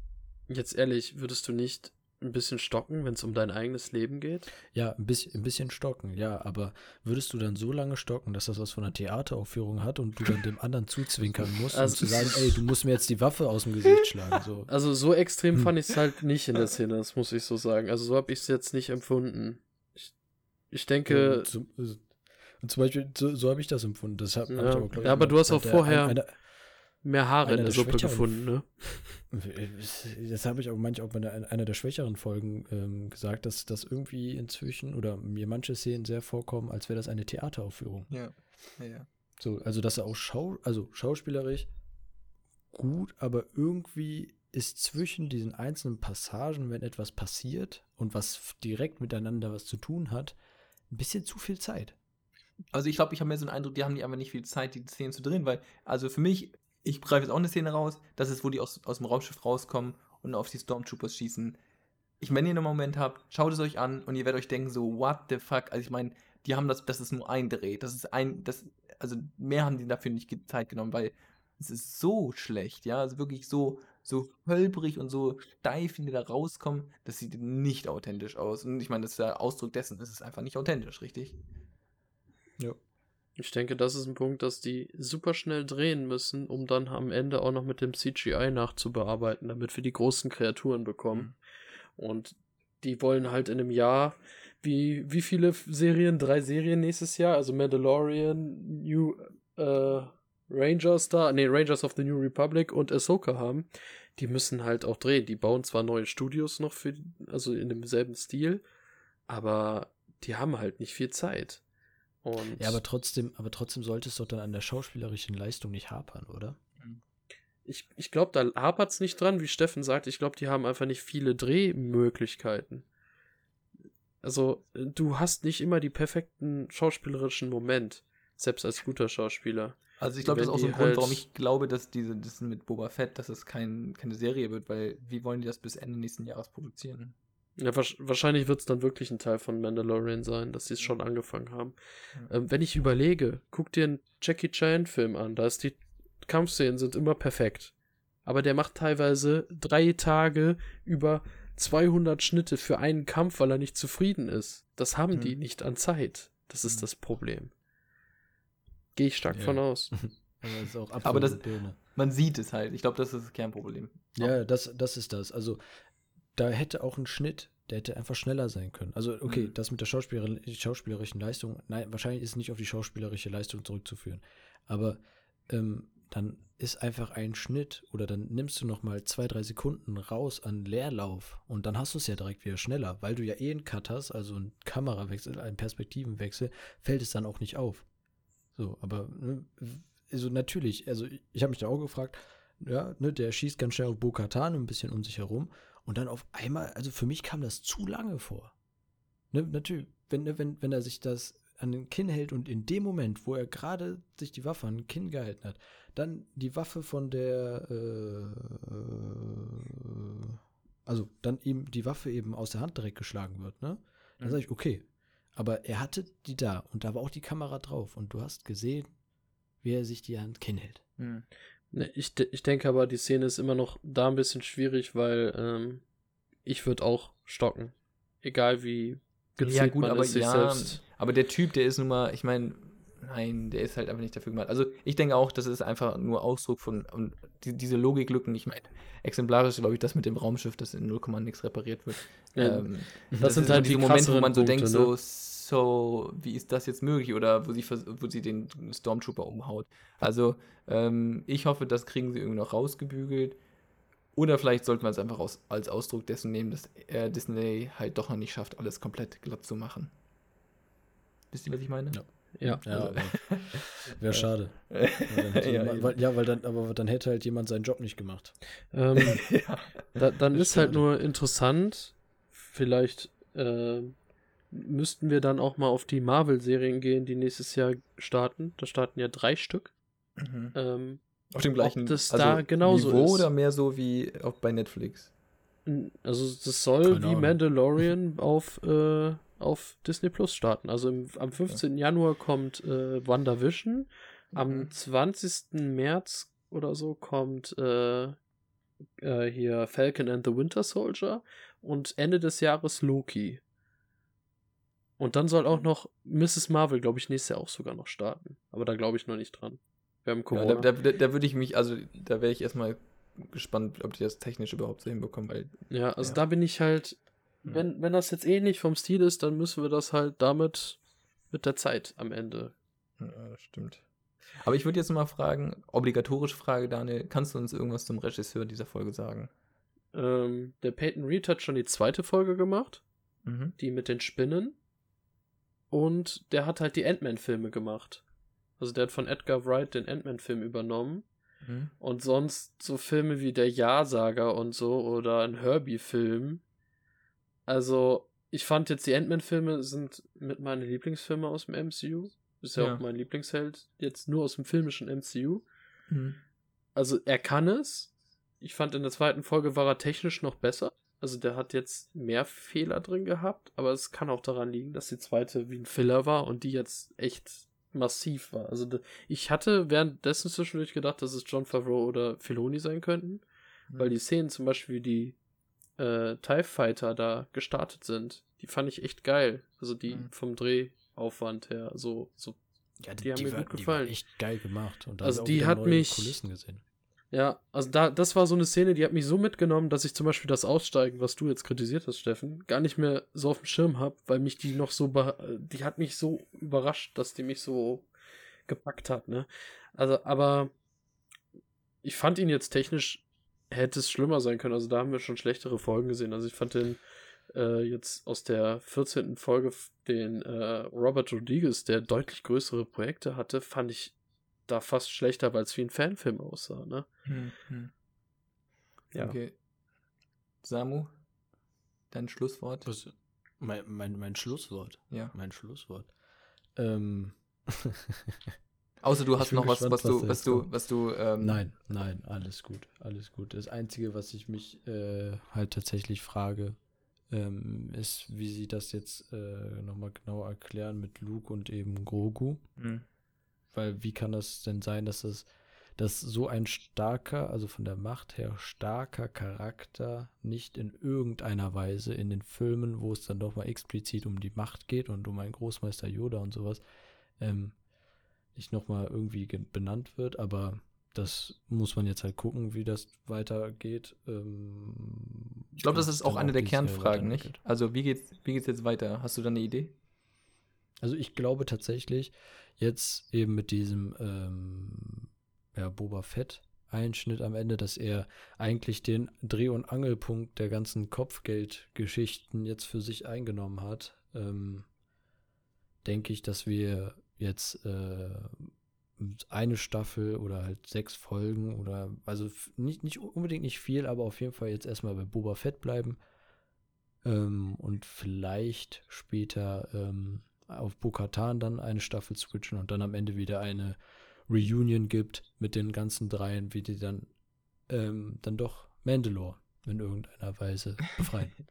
jetzt ehrlich, würdest du nicht ein bisschen stocken, wenn es um dein eigenes Leben geht? Ja, ein bisschen, ein bisschen stocken, ja, aber würdest du dann so lange stocken, dass das was von einer Theateraufführung hat und du dann dem anderen zuzwinkern musst, um Also- zu sagen, ey, du musst mir jetzt die Waffe aus dem Gesicht schlagen, so. Also so extrem Hm. fand ich es halt nicht in der Szene, das muss ich so sagen. Also so habe ich es jetzt nicht empfunden. Ich, denke, und, zum, und zum Beispiel, so, so habe ich das empfunden. Das hab, hab Ja. ich aber, Ja, aber du hast auch vorher- Einer, mehr Haare in der der Suppe Schwächeren- gefunden, ne? Das habe ich auch manchmal auch bei einer, der schwächeren Folgen ähm, gesagt, dass das irgendwie inzwischen oder mir manche Szenen sehr vorkommen, als wäre das eine Theateraufführung. Ja. ja, ja. So, also dass er auch schau also schauspielerisch gut, aber irgendwie ist zwischen diesen einzelnen Passagen, wenn etwas passiert und was direkt miteinander was zu tun hat, ein bisschen zu viel Zeit. Also ich glaube, ich habe mir so einen Eindruck, die haben die einfach nicht viel Zeit, die Szenen zu drehen, weil, also für mich, ich greife jetzt auch eine Szene raus, das ist, wo die aus, aus dem Raumschiff rauskommen und auf die Stormtroopers schießen. Ich, wenn ihr einen Moment habt, schaut es euch an und ihr werdet euch denken, so, what the fuck? Also ich meine, die haben das, das ist nur ein Dreh. Das ist ein, das, also mehr haben die dafür nicht Zeit genommen, weil es ist so schlecht, ja, also wirklich so, so hölbrig und so steif, wie die da rauskommen, das sieht nicht authentisch aus. Und ich meine, das ist der Ausdruck dessen, das ist einfach nicht authentisch, richtig? Ja. Ich denke, das ist ein Punkt, dass die super schnell drehen müssen, um dann am Ende auch noch mit dem CGI nachzubearbeiten, damit wir die großen Kreaturen bekommen. Und die wollen halt in einem Jahr, wie, wie viele Serien? Drei Serien nächstes Jahr? Also Mandalorian, New äh, Rangers da, nee, Rangers of the New Republic und Ahsoka haben. Die müssen halt auch drehen. Die bauen zwar neue Studios noch für, also in demselben Stil, aber die haben halt nicht viel Zeit. Und Ja, aber trotzdem, aber trotzdem sollte es doch dann an der schauspielerischen Leistung nicht hapern, oder? ich, ich glaube, da hapert es nicht dran, wie Steffen sagt. Ich glaube, die haben einfach nicht viele Drehmöglichkeiten. Also, äh, du hast nicht immer die perfekten schauspielerischen Moment, selbst als guter Schauspieler. Also ich glaube, das ist auch so ein Grund, halt- warum ich glaube, dass diese das mit Boba Fett, dass es kein, keine Serie wird, weil wie wollen die das bis Ende nächsten Jahres produzieren? Ja, wahrscheinlich wird es dann wirklich ein Teil von Mandalorian sein, dass sie es schon angefangen haben. Ja. Ähm, wenn ich überlege, guck dir einen Jackie Chan-Film an, da ist die Kampfszenen sind immer perfekt. Aber der macht teilweise drei Tage über 200 Schnitte für einen Kampf, weil er nicht zufrieden ist. Das haben Hm. die nicht an Zeit. Das ist Hm. das Problem. Gehe ich stark Ja. von aus. Aber das ist auch Aber das-. Man sieht es halt. Ich glaube, das ist das Kernproblem. Ja, das, das ist das. Also, da hätte auch ein Schnitt, der hätte einfach schneller sein können. Also, okay, Mhm. das mit der Schauspieler schauspielerischen Leistung, nein, wahrscheinlich ist es nicht auf die schauspielerische Leistung zurückzuführen. Aber ähm, dann ist einfach ein Schnitt oder dann nimmst du noch mal zwei, drei Sekunden raus an Leerlauf und dann hast du es ja direkt wieder schneller, weil du ja eh einen Cut hast, also einen Kamerawechsel, einen Perspektivenwechsel, fällt es dann auch nicht auf. So, aber ne, also natürlich, also ich, habe mich da auch gefragt, ja, ne, der schießt ganz schnell auf Bo-Katan ein bisschen um sich herum und dann auf einmal, also für mich kam das zu lange vor. Ne, natürlich, wenn, ne, wenn, wenn er sich das an den Kinn hält und in dem Moment, wo er gerade sich die Waffe an den Kinn gehalten hat, dann die Waffe von der, äh, äh, also dann ihm die Waffe eben aus der Hand direkt geschlagen wird, ne? Dann Mhm. sage ich, okay. Aber er hatte die da und da war auch die Kamera drauf und du hast gesehen, wie er sich die an den Kinn hält. Hm. Ne, ich, de- ich denke aber, die Szene ist immer noch da ein bisschen schwierig, weil ähm, ich würde auch stocken. Egal wie gezielt Ja, gut, man aber es sich ja, selbst. aber der Typ, der ist nun mal, ich meine, nein, der ist halt einfach nicht dafür gemacht. Also ich denke auch, das ist einfach nur Ausdruck von und die, diese Logiklücken. Ich meine, exemplarisch glaube ich das mit dem Raumschiff, das in 0, nix repariert wird. Ja, ähm, das sind halt die Momente, wo man so krasseren denkt, Punkte, so, so, wie ist das jetzt möglich? Oder wo sie, wo sie den Stormtrooper umhaut. Also ähm, ich hoffe, das kriegen sie irgendwie noch rausgebügelt. Oder vielleicht sollten wir es einfach aus, als Ausdruck dessen nehmen, dass äh, Disney halt doch noch nicht schafft, alles komplett glatt zu machen. Wisst ihr, was ich meine? Ja. Ja. Ja, Also- wäre schade. ja, jemand, weil, ja, weil dann, aber dann hätte halt jemand seinen Job nicht gemacht. Ähm, ja. da, dann ist halt nur interessant, vielleicht äh, müssten wir dann auch mal auf die Marvel-Serien gehen, die nächstes Jahr starten. Da starten ja drei Stück. Mhm. Ähm, Auf dem gleichen also das da genauso Niveau ist. oder mehr so wie auch bei Netflix? also das soll Keine wie Ahnung. Mandalorian auf, äh, auf Disney Plus starten. Also im, am 15. Januar kommt äh, WandaVision. Am Mhm. 20. März oder so kommt äh, äh, hier Falcon and the Winter Soldier und Ende des Jahres Loki. Und dann soll auch noch Mrs. Marvel, glaube ich, nächstes Jahr auch sogar noch starten. Aber da glaube ich noch nicht dran. Wir haben Ja, Corona. da da, da, da würde ich mich, also da wäre ich erstmal gespannt, ob die das technisch überhaupt so hinbekommen, weil Ja, also Ja. da bin ich halt, wenn, wenn das jetzt ähnlich vom Stil ist, dann müssen wir das halt damit mit der Zeit am Ende. Ja, das stimmt. Aber ich würde jetzt mal fragen, obligatorische Frage, Daniel, kannst du uns irgendwas zum Regisseur dieser Folge sagen? Ähm, der Peyton Reed hat schon die zweite Folge gemacht, Mhm. die mit den Spinnen. Und der hat halt die Ant-Man-Filme gemacht. Also der hat von Edgar Wright den Ant-Man-Film übernommen. Mhm. Und sonst so Filme wie der Ja-Sager und so oder ein Herbie-Film. Also, ich fand jetzt die Ant-Man-Filme sind mit meinen Lieblingsfilme aus dem MCU. Ist ja, Ja. auch mein Lieblingsheld, jetzt nur aus dem filmischen MCU. Mhm. Also, er kann es. Ich fand in der zweiten Folge war er technisch noch besser. Also, der hat jetzt mehr Fehler drin gehabt, aber es kann auch daran liegen, dass die zweite wie ein Filler war und die jetzt echt massiv war. Also, ich hatte währenddessen zwischendurch gedacht, dass es John Favreau oder Filoni sein könnten, weil die Szenen zum Beispiel, wie die äh, TIE Fighter da gestartet sind, die fand ich echt geil. Also, die Mhm. vom Drehaufwand her so, so Ja, Die haben mir war, gut Die gefallen. echt geil gemacht. Und da Also die hat mich- Kulissen gesehen. Ja, also da, das war so eine Szene, die hat mich so mitgenommen, dass ich zum Beispiel das Aussteigen, was du jetzt kritisiert hast, Steffen, gar nicht mehr so auf dem Schirm habe, weil mich die noch so, die hat mich so überrascht, dass die mich so gepackt hat, ne? Also, aber ich fand ihn jetzt technisch, hätte es schlimmer sein können. Also da haben wir schon schlechtere Folgen gesehen. Also ich fand den äh, jetzt aus der 14. Folge, den äh, Robert Rodriguez, der deutlich größere Projekte hatte, fand ich da fast schlechter, weil es wie ein Fanfilm aussah, ne? Mhm. Ja. Okay. Samu, dein Schlusswort? Was, mein, mein, mein Schlusswort. Ja. Mein Schlusswort. Ähm. Außer du hast noch was, gespannt, was was du, was du, was du, ähm, Nein, nein, alles gut, alles gut. Das Einzige, was ich mich äh, halt tatsächlich frage, ähm, ist, wie sie das jetzt äh, nochmal genau erklären mit Luke und eben Grogu. Mhm. Weil wie kann das denn sein, dass es dass so ein starker, also von der Macht her starker Charakter nicht in irgendeiner Weise in den Filmen, wo es dann doch mal explizit um die Macht geht und um einen Großmeister Yoda und sowas, ähm, nicht nochmal irgendwie ge- benannt wird, aber das muss man jetzt halt gucken, wie das weitergeht. Ähm, Ich glaube, das ist auch eine der es, äh, Kernfragen, nicht? Also, wie geht's, wie geht's jetzt weiter? Hast du da eine Idee? Also ich glaube tatsächlich, jetzt eben mit diesem ähm, ja, Boba Fett Einschnitt am Ende, dass er eigentlich den Dreh- und Angelpunkt der ganzen Kopfgeldgeschichten jetzt für sich eingenommen hat, ähm, denke ich, dass wir jetzt äh, eine Staffel oder halt sechs Folgen oder also nicht, nicht unbedingt nicht viel, aber auf jeden Fall jetzt erstmal bei Boba Fett bleiben. Ähm, und vielleicht später ähm, auf Bo-Katan dann eine Staffel switchen und dann am Ende wieder eine Reunion gibt mit den ganzen dreien, wie die dann ähm, dann doch Mandalore in irgendeiner Weise befreien.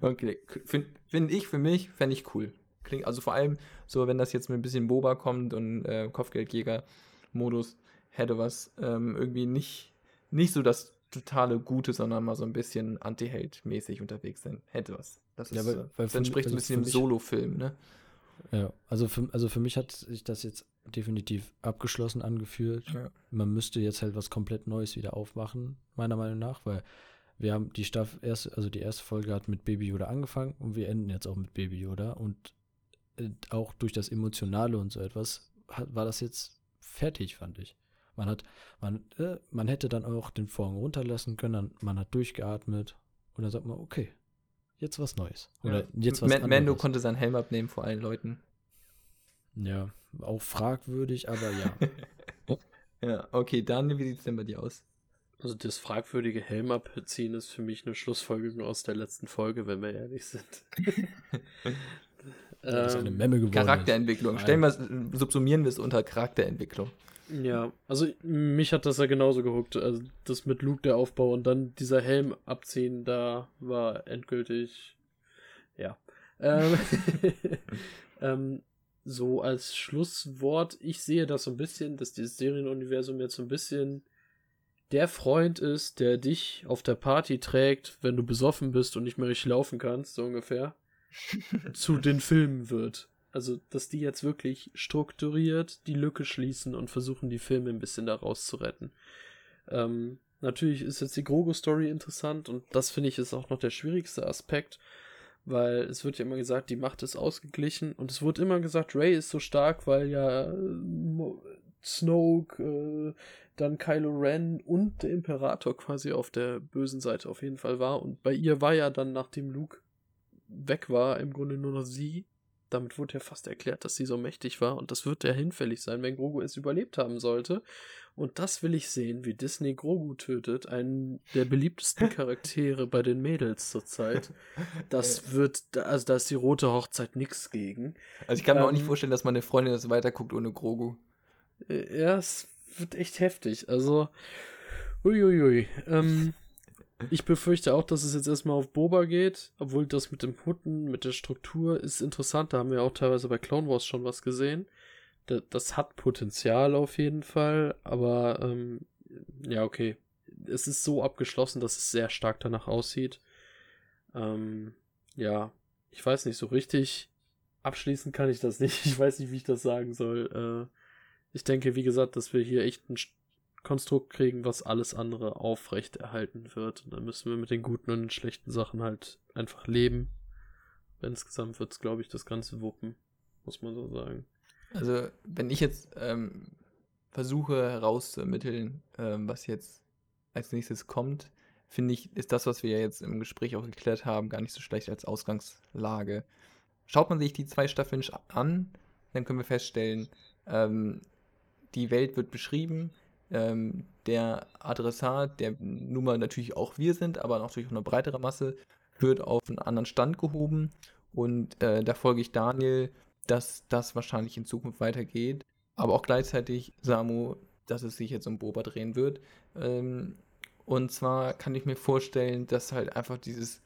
Okay, finde find ich für mich, fände ich cool. Klingt, also vor allem so, wenn das jetzt mit ein bisschen Boba kommt und äh, Kopfgeldjäger-Modus hätte was ähm, irgendwie nicht, nicht so das totale Gute, sondern mal so ein bisschen Anti-Held-mäßig unterwegs sein. Hätte was. Das Ja, ist, weil- äh, weil das entspricht mich- ein also bisschen dem Solo-Film, ne? Ja, also für, also für mich hat sich das jetzt definitiv abgeschlossen angefühlt. Ja. Man müsste jetzt halt was komplett Neues wieder aufmachen, meiner Meinung nach, weil wir haben die Staffel erst, also die erste Folge hat mit Baby Yoda angefangen und wir enden jetzt auch mit Baby Yoda und äh, auch durch das Emotionale und so etwas hat, war das jetzt fertig, fand ich. Man hat, man, äh, man hätte dann auch den Vorhang runterlassen können, man hat durchgeatmet und dann sagt man, okay, jetzt was Neues. Oder Ja. jetzt was Mando anderes. konnte seinen Helm abnehmen vor allen Leuten. Ja, auch fragwürdig, aber ja. Ja, okay, Daniel, wie sieht's denn bei dir aus? Also das fragwürdige Helm abziehen ist für mich eine Schlussfolgerung aus der letzten Folge, wenn wir ehrlich sind. das ist eine Ähm, Memme geworden. Charakterentwicklung. Stellen wir es, subsumieren wir es unter Charakterentwicklung. Ja, also mich hat das ja genauso gehuckt. Also das mit Luke der Aufbau und dann dieser Helm abziehen, da war endgültig. Ja. Ähm, ähm, so als Schlusswort, ich sehe das so ein bisschen, dass dieses Serienuniversum jetzt so ein bisschen der Freund ist, der dich auf der Party trägt, wenn du besoffen bist und nicht mehr richtig laufen kannst, so ungefähr, zu den Filmen wird. Also, dass die jetzt wirklich strukturiert die Lücke schließen und versuchen, die Filme ein bisschen daraus zu retten. Ähm, natürlich ist jetzt die Grogu-Story interessant und das finde ich ist auch noch der schwierigste Aspekt, weil es wird ja immer gesagt, die Macht ist ausgeglichen und es wird immer gesagt, Ray ist so stark, weil ja äh, Snoke, äh, dann Kylo Ren und der Imperator quasi auf der bösen Seite auf jeden Fall war und bei ihr war ja dann, nachdem Luke weg war, im Grunde nur noch sie. Damit wurde ja fast erklärt, dass sie so mächtig war und das wird ja hinfällig sein, wenn Grogu es überlebt haben sollte. Und das will ich sehen, wie Disney Grogu tötet, einen der beliebtesten Charaktere bei den Mädels zurzeit. Das wird, also da ist die rote Hochzeit nix gegen. Also ich kann mir auch nicht Ähm, vorstellen, dass meine Freundin das weiterguckt ohne Grogu. Äh, Ja, es wird echt heftig. Also, uiuiui. Ähm, ich befürchte auch, dass es jetzt erstmal auf Boba geht, obwohl das mit dem Hutten, mit der Struktur ist interessant. Da haben wir auch teilweise bei Clone Wars schon was gesehen. Da- Das hat Potenzial auf jeden Fall, aber ähm, ja, okay. Es ist so abgeschlossen, dass es sehr stark danach aussieht. Ähm, ja, ich weiß nicht so richtig. Abschließen kann ich das nicht. Ich weiß nicht, wie ich das sagen soll. Äh, ich denke, wie gesagt, dass wir hier echt ein Konstrukt kriegen, was alles andere aufrecht erhalten wird. Und dann müssen wir mit den guten und den schlechten Sachen halt einfach leben. Insgesamt wird es, glaube ich, das Ganze wuppen. Muss man so sagen. Also, wenn ich jetzt ähm, versuche herauszuermitteln, ähm, was jetzt als nächstes kommt, finde ich, ist das, was wir jetzt im Gespräch auch geklärt haben, gar nicht so schlecht als Ausgangslage. Schaut man sich die zwei Staffeln an, dann können wir feststellen, ähm, die Welt wird beschrieben, ähm, der Adressat, der nun mal natürlich auch wir sind, aber natürlich auch eine breitere Masse, wird auf einen anderen Stand gehoben. Und äh, da folge ich Daniel, dass das wahrscheinlich in Zukunft weitergeht, aber auch gleichzeitig Samu, dass es sich jetzt um Boba drehen wird. Ähm, und zwar kann ich mir vorstellen, dass halt einfach dieses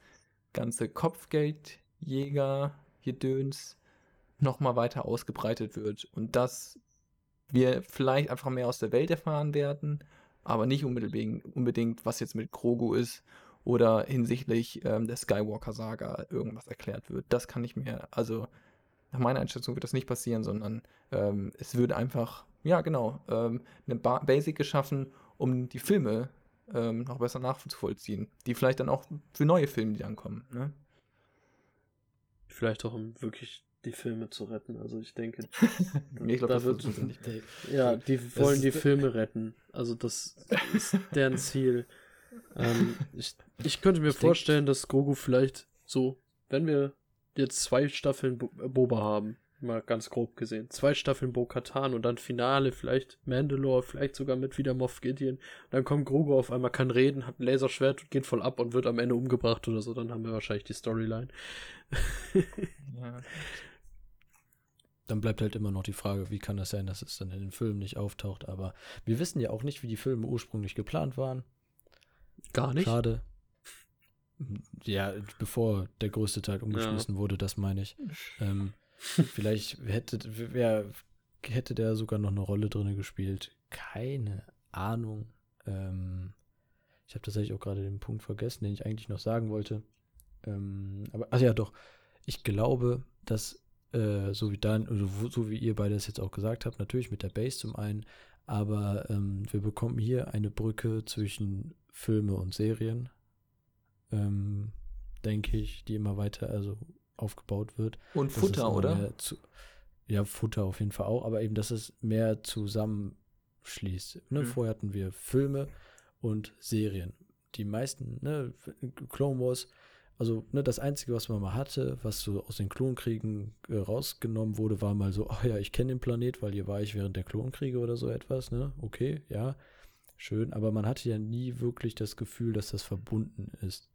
ganze Kopfgeldjäger-Gedöns nochmal weiter ausgebreitet wird. Und dass wir vielleicht einfach mehr aus der Welt erfahren werden, aber nicht unbedingt, unbedingt was jetzt mit Grogu ist oder hinsichtlich ähm, der Skywalker-Saga irgendwas erklärt wird. Das kann ich mir, also nach meiner Einschätzung wird das nicht passieren, sondern ähm, es wird einfach, ja genau, ähm, eine ba Basic geschaffen, um die Filme ähm, noch besser nachzuvollziehen, die vielleicht dann auch für neue Filme, die dann kommen. Ne? Vielleicht auch, um wirklich die Filme zu retten. Also ich denke, ich glaube, Da das wird- nicht. ja, die wollen die Filme retten. Also das ist deren Ziel. Ähm, ich, ich könnte mir Ich denk- vorstellen, dass Grogu vielleicht so, wenn wir jetzt zwei Staffeln Bo äh, Boba haben, mal ganz grob gesehen, zwei Staffeln Bo-Katan und dann Finale, vielleicht Mandalore, vielleicht sogar mit wieder Moff Gideon, dann kommt Grogu auf einmal, kann reden, hat ein Laserschwert und geht voll ab und wird am Ende umgebracht oder so, dann haben wir wahrscheinlich die Storyline. Ja. Dann bleibt halt immer noch die Frage, wie kann das sein, dass es dann in den Filmen nicht auftaucht. Aber wir wissen ja auch nicht, wie die Filme ursprünglich geplant waren. Gar nicht? Schade. Ja, bevor der größte Teil umgeschmissen wurde, das meine ich. Ähm, vielleicht hätte, wer, hätte der sogar noch eine Rolle drin gespielt. Keine Ahnung. Ähm, ich habe tatsächlich auch gerade den Punkt vergessen, den ich eigentlich noch sagen wollte. Ähm, aber, ach ja, doch. Ich glaube, dass äh, so wie dann, also so wie ihr beide es jetzt auch gesagt habt, natürlich mit der Base zum einen, aber ähm, wir bekommen hier eine Brücke zwischen Filme und Serien, ähm, denke ich, die immer weiter also aufgebaut wird. Und Futter, oder? Zu, ja, Futter auf jeden Fall auch, aber eben, dass es mehr zusammenschließt. Ne? Mhm. Vorher hatten wir Filme und Serien. Die meisten, ne, Clone Wars, also ne, das Einzige, was man mal hatte, was so aus den Klonkriegen äh, rausgenommen wurde, war mal so, oh ja, ich kenne den Planet, weil hier war ich während der Klonkriege oder so etwas, ne? Okay, ja, schön, aber man hatte ja nie wirklich das Gefühl, dass das verbunden ist.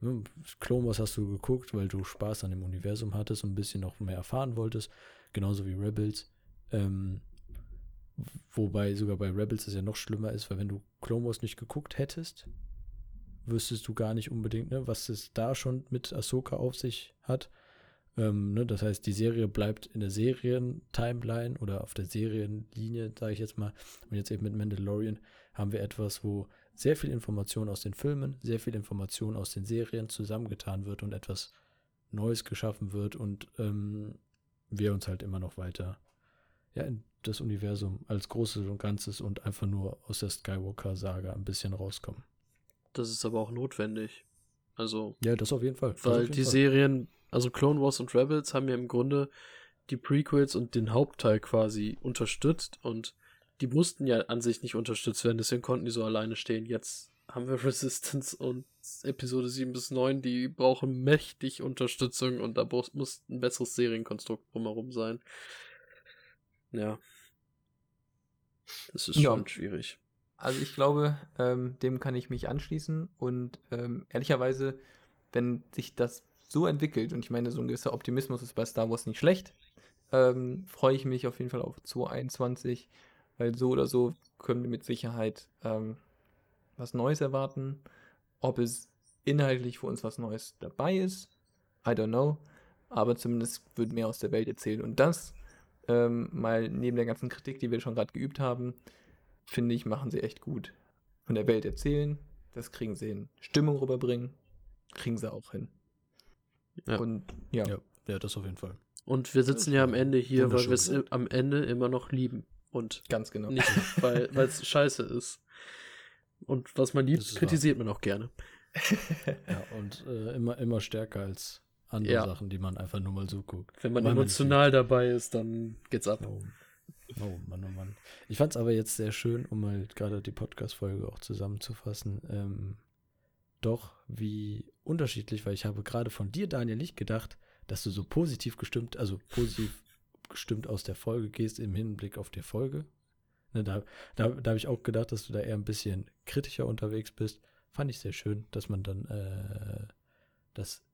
Ne? Clone Wars hast du geguckt, weil du Spaß an dem Universum hattest und ein bisschen noch mehr erfahren wolltest, genauso wie Rebels. Ähm, wobei sogar bei Rebels es ja noch schlimmer ist, weil wenn du Clone Wars nicht geguckt hättest, wüsstest du gar nicht unbedingt, ne, was es da schon mit Ahsoka auf sich hat. Ähm, ne, das heißt, die Serie bleibt in der Serien-Timeline oder auf der Serienlinie, sage ich jetzt mal. Und jetzt eben mit Mandalorian haben wir etwas, wo sehr viel Information aus den Filmen, sehr viel Information aus den Serien zusammengetan wird und etwas Neues geschaffen wird und ähm, wir uns halt immer noch weiter ja, in das Universum als Großes und Ganzes und einfach nur aus der Skywalker-Saga ein bisschen rauskommen. Das ist aber auch notwendig. Also. Ja, das auf jeden Fall. Weil jeden die Fall. Serien, also Clone Wars und Rebels haben ja im Grunde die Prequels und den Hauptteil quasi unterstützt und die mussten ja an sich nicht unterstützt werden, deswegen konnten die so alleine stehen. Jetzt haben wir Resistance und Episode 7 bis 9, die brauchen mächtig Unterstützung und da muss ein besseres Serienkonstrukt drumherum sein. Ja. Das ist ja. schon schwierig. Also ich glaube, ähm, dem kann ich mich anschließen und ähm, ehrlicherweise, wenn sich das so entwickelt und ich meine, so ein gewisser Optimismus ist bei Star Wars nicht schlecht, ähm, freue ich mich auf jeden Fall auf 2021, weil so oder so können wir mit Sicherheit ähm, was Neues erwarten. Ob es inhaltlich für uns was Neues dabei ist, I don't know, aber zumindest wird mehr aus der Welt erzählen und das ähm, mal neben der ganzen Kritik, die wir schon gerade geübt haben, finde ich, machen sie echt gut. Von der Welt erzählen, das kriegen sie hin. Stimmung rüberbringen, kriegen sie auch hin. Ja. Und ja. ja. Ja, das auf jeden Fall. Und wir sitzen ja am Ende hier, weil wir es am Ende immer noch lieben. Und ganz genau. Nicht, weil es scheiße ist. Und was man liebt, kritisiert wahr. man auch gerne. ja, und äh, immer, immer stärker als andere ja. Sachen, die man einfach nur mal so guckt. Wenn man emotional dabei ist, dann geht's ab. Oh. Oh Mann, oh Mann. Ich fand es aber jetzt sehr schön, um mal gerade die Podcast-Folge auch zusammenzufassen. Ähm, doch, wie unterschiedlich, weil ich habe gerade von dir, Daniel, nicht gedacht, dass du so positiv gestimmt, also positiv gestimmt aus der Folge gehst im Hinblick auf die Folge. Ne, da da, da habe ich auch gedacht, dass du da eher ein bisschen kritischer unterwegs bist. Fand ich sehr schön, dass man dann, äh, dass,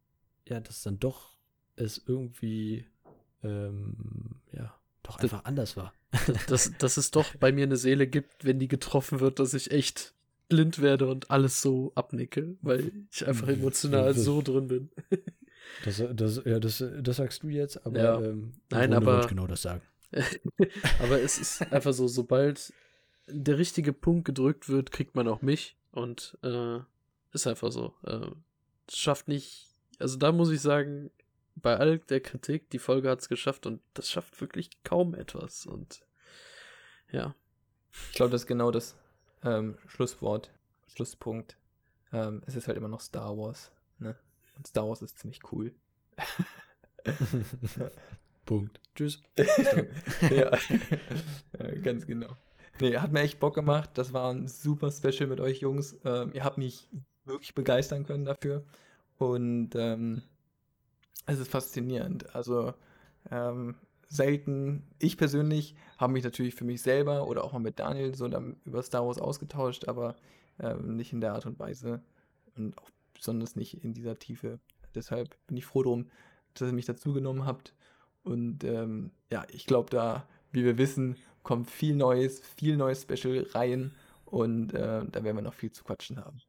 ja, dass dann doch es irgendwie, ähm, ja, doch einfach das, anders war. dass, dass es doch bei mir eine Seele gibt, wenn die getroffen wird, dass ich echt blind werde und alles so abnicke, weil ich einfach emotional so drin bin. Das, das, ja, das, das sagst du jetzt, aber ja. ähm, Nein, aber ich genau das sagen. aber es ist einfach so, sobald der richtige Punkt gedrückt wird, kriegt man auch mich und äh, ist einfach so. Äh, schafft nicht, also da muss ich sagen, bei all der Kritik, die Folge hat es geschafft und das schafft wirklich kaum etwas. Und ja. Ich glaube, das ist genau das ähm, Schlusswort, Schlusspunkt. Ähm, es ist halt immer noch Star Wars. Ne? Und Star Wars ist ziemlich cool. Punkt. Tschüss. ja. ja, ganz genau. Nee, hat mir echt Bock gemacht. Das war ein super Special mit euch Jungs. Ähm, ihr habt mich wirklich begeistern können dafür. Und ähm, es ist faszinierend. Also ähm, selten, ich persönlich habe mich natürlich für mich selber oder auch mal mit Daniel so über Star Wars ausgetauscht, aber ähm, nicht in der Art und Weise und auch besonders nicht in dieser Tiefe. Deshalb bin ich froh drum, dass ihr mich dazu genommen habt. Und ähm, ja, ich glaube, da, wie wir wissen, kommt viel Neues, viel neues Special rein und äh, da werden wir noch viel zu quatschen haben.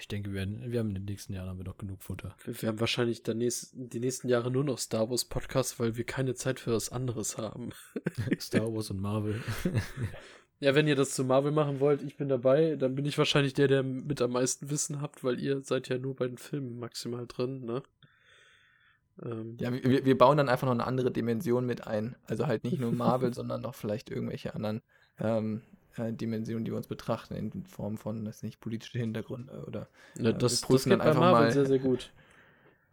Ich denke, wir, werden, wir haben in den nächsten Jahren haben wir noch genug Futter. Wir, wir haben wahrscheinlich nächst, die nächsten Jahre nur noch Star Wars Podcasts, weil wir keine Zeit für was anderes haben. Star Wars und Marvel. ja, wenn ihr das zu Marvel machen wollt, ich bin dabei, dann bin ich wahrscheinlich der, der mit am meisten Wissen habt, weil ihr seid ja nur bei den Filmen maximal drin, ne? Ähm, Ja, wir, wir bauen dann einfach noch eine andere Dimension mit ein. Also halt nicht nur Marvel, sondern noch vielleicht irgendwelche anderen ähm, äh, Dimensionen, die wir uns betrachten, in Form von, das nicht, politische Hintergründe oder. Ja, wir das, das geht dann bei einfach Marvel mal- sehr, sehr gut.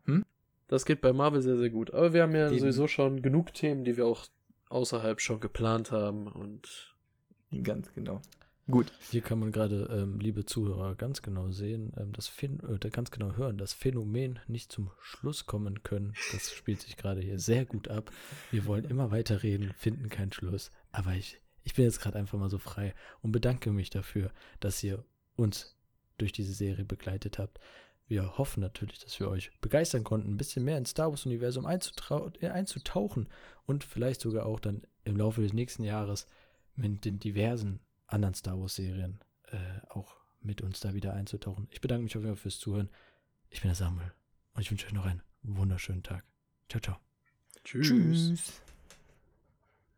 Hm? Das geht bei Marvel sehr, sehr gut. Aber wir haben ja Eben. sowieso schon genug Themen, die wir auch außerhalb schon geplant haben. Und Ganz genau. Gut. Hier kann man gerade, ähm, liebe Zuhörer, ganz genau sehen, ähm, das Phän äh, ganz genau hören, das Phänomen nicht zum Schluss kommen können. Das spielt sich gerade hier sehr gut ab. Wir wollen immer weiterreden, finden keinen Schluss. Aber ich, ich bin jetzt gerade einfach mal so frei und bedanke mich dafür, dass ihr uns durch diese Serie begleitet habt. Wir hoffen natürlich, dass wir euch begeistern konnten, ein bisschen mehr ins Star Wars-Universum äh, einzutauchen und vielleicht sogar auch dann im Laufe des nächsten Jahres mit den diversen anderen Star Wars-Serien äh, auch mit uns da wieder einzutauchen. Ich bedanke mich auf jeden Fall fürs Zuhören. Ich bin der Samuel und ich wünsche euch noch einen wunderschönen Tag. Ciao, ciao. tschüss. Tschüss.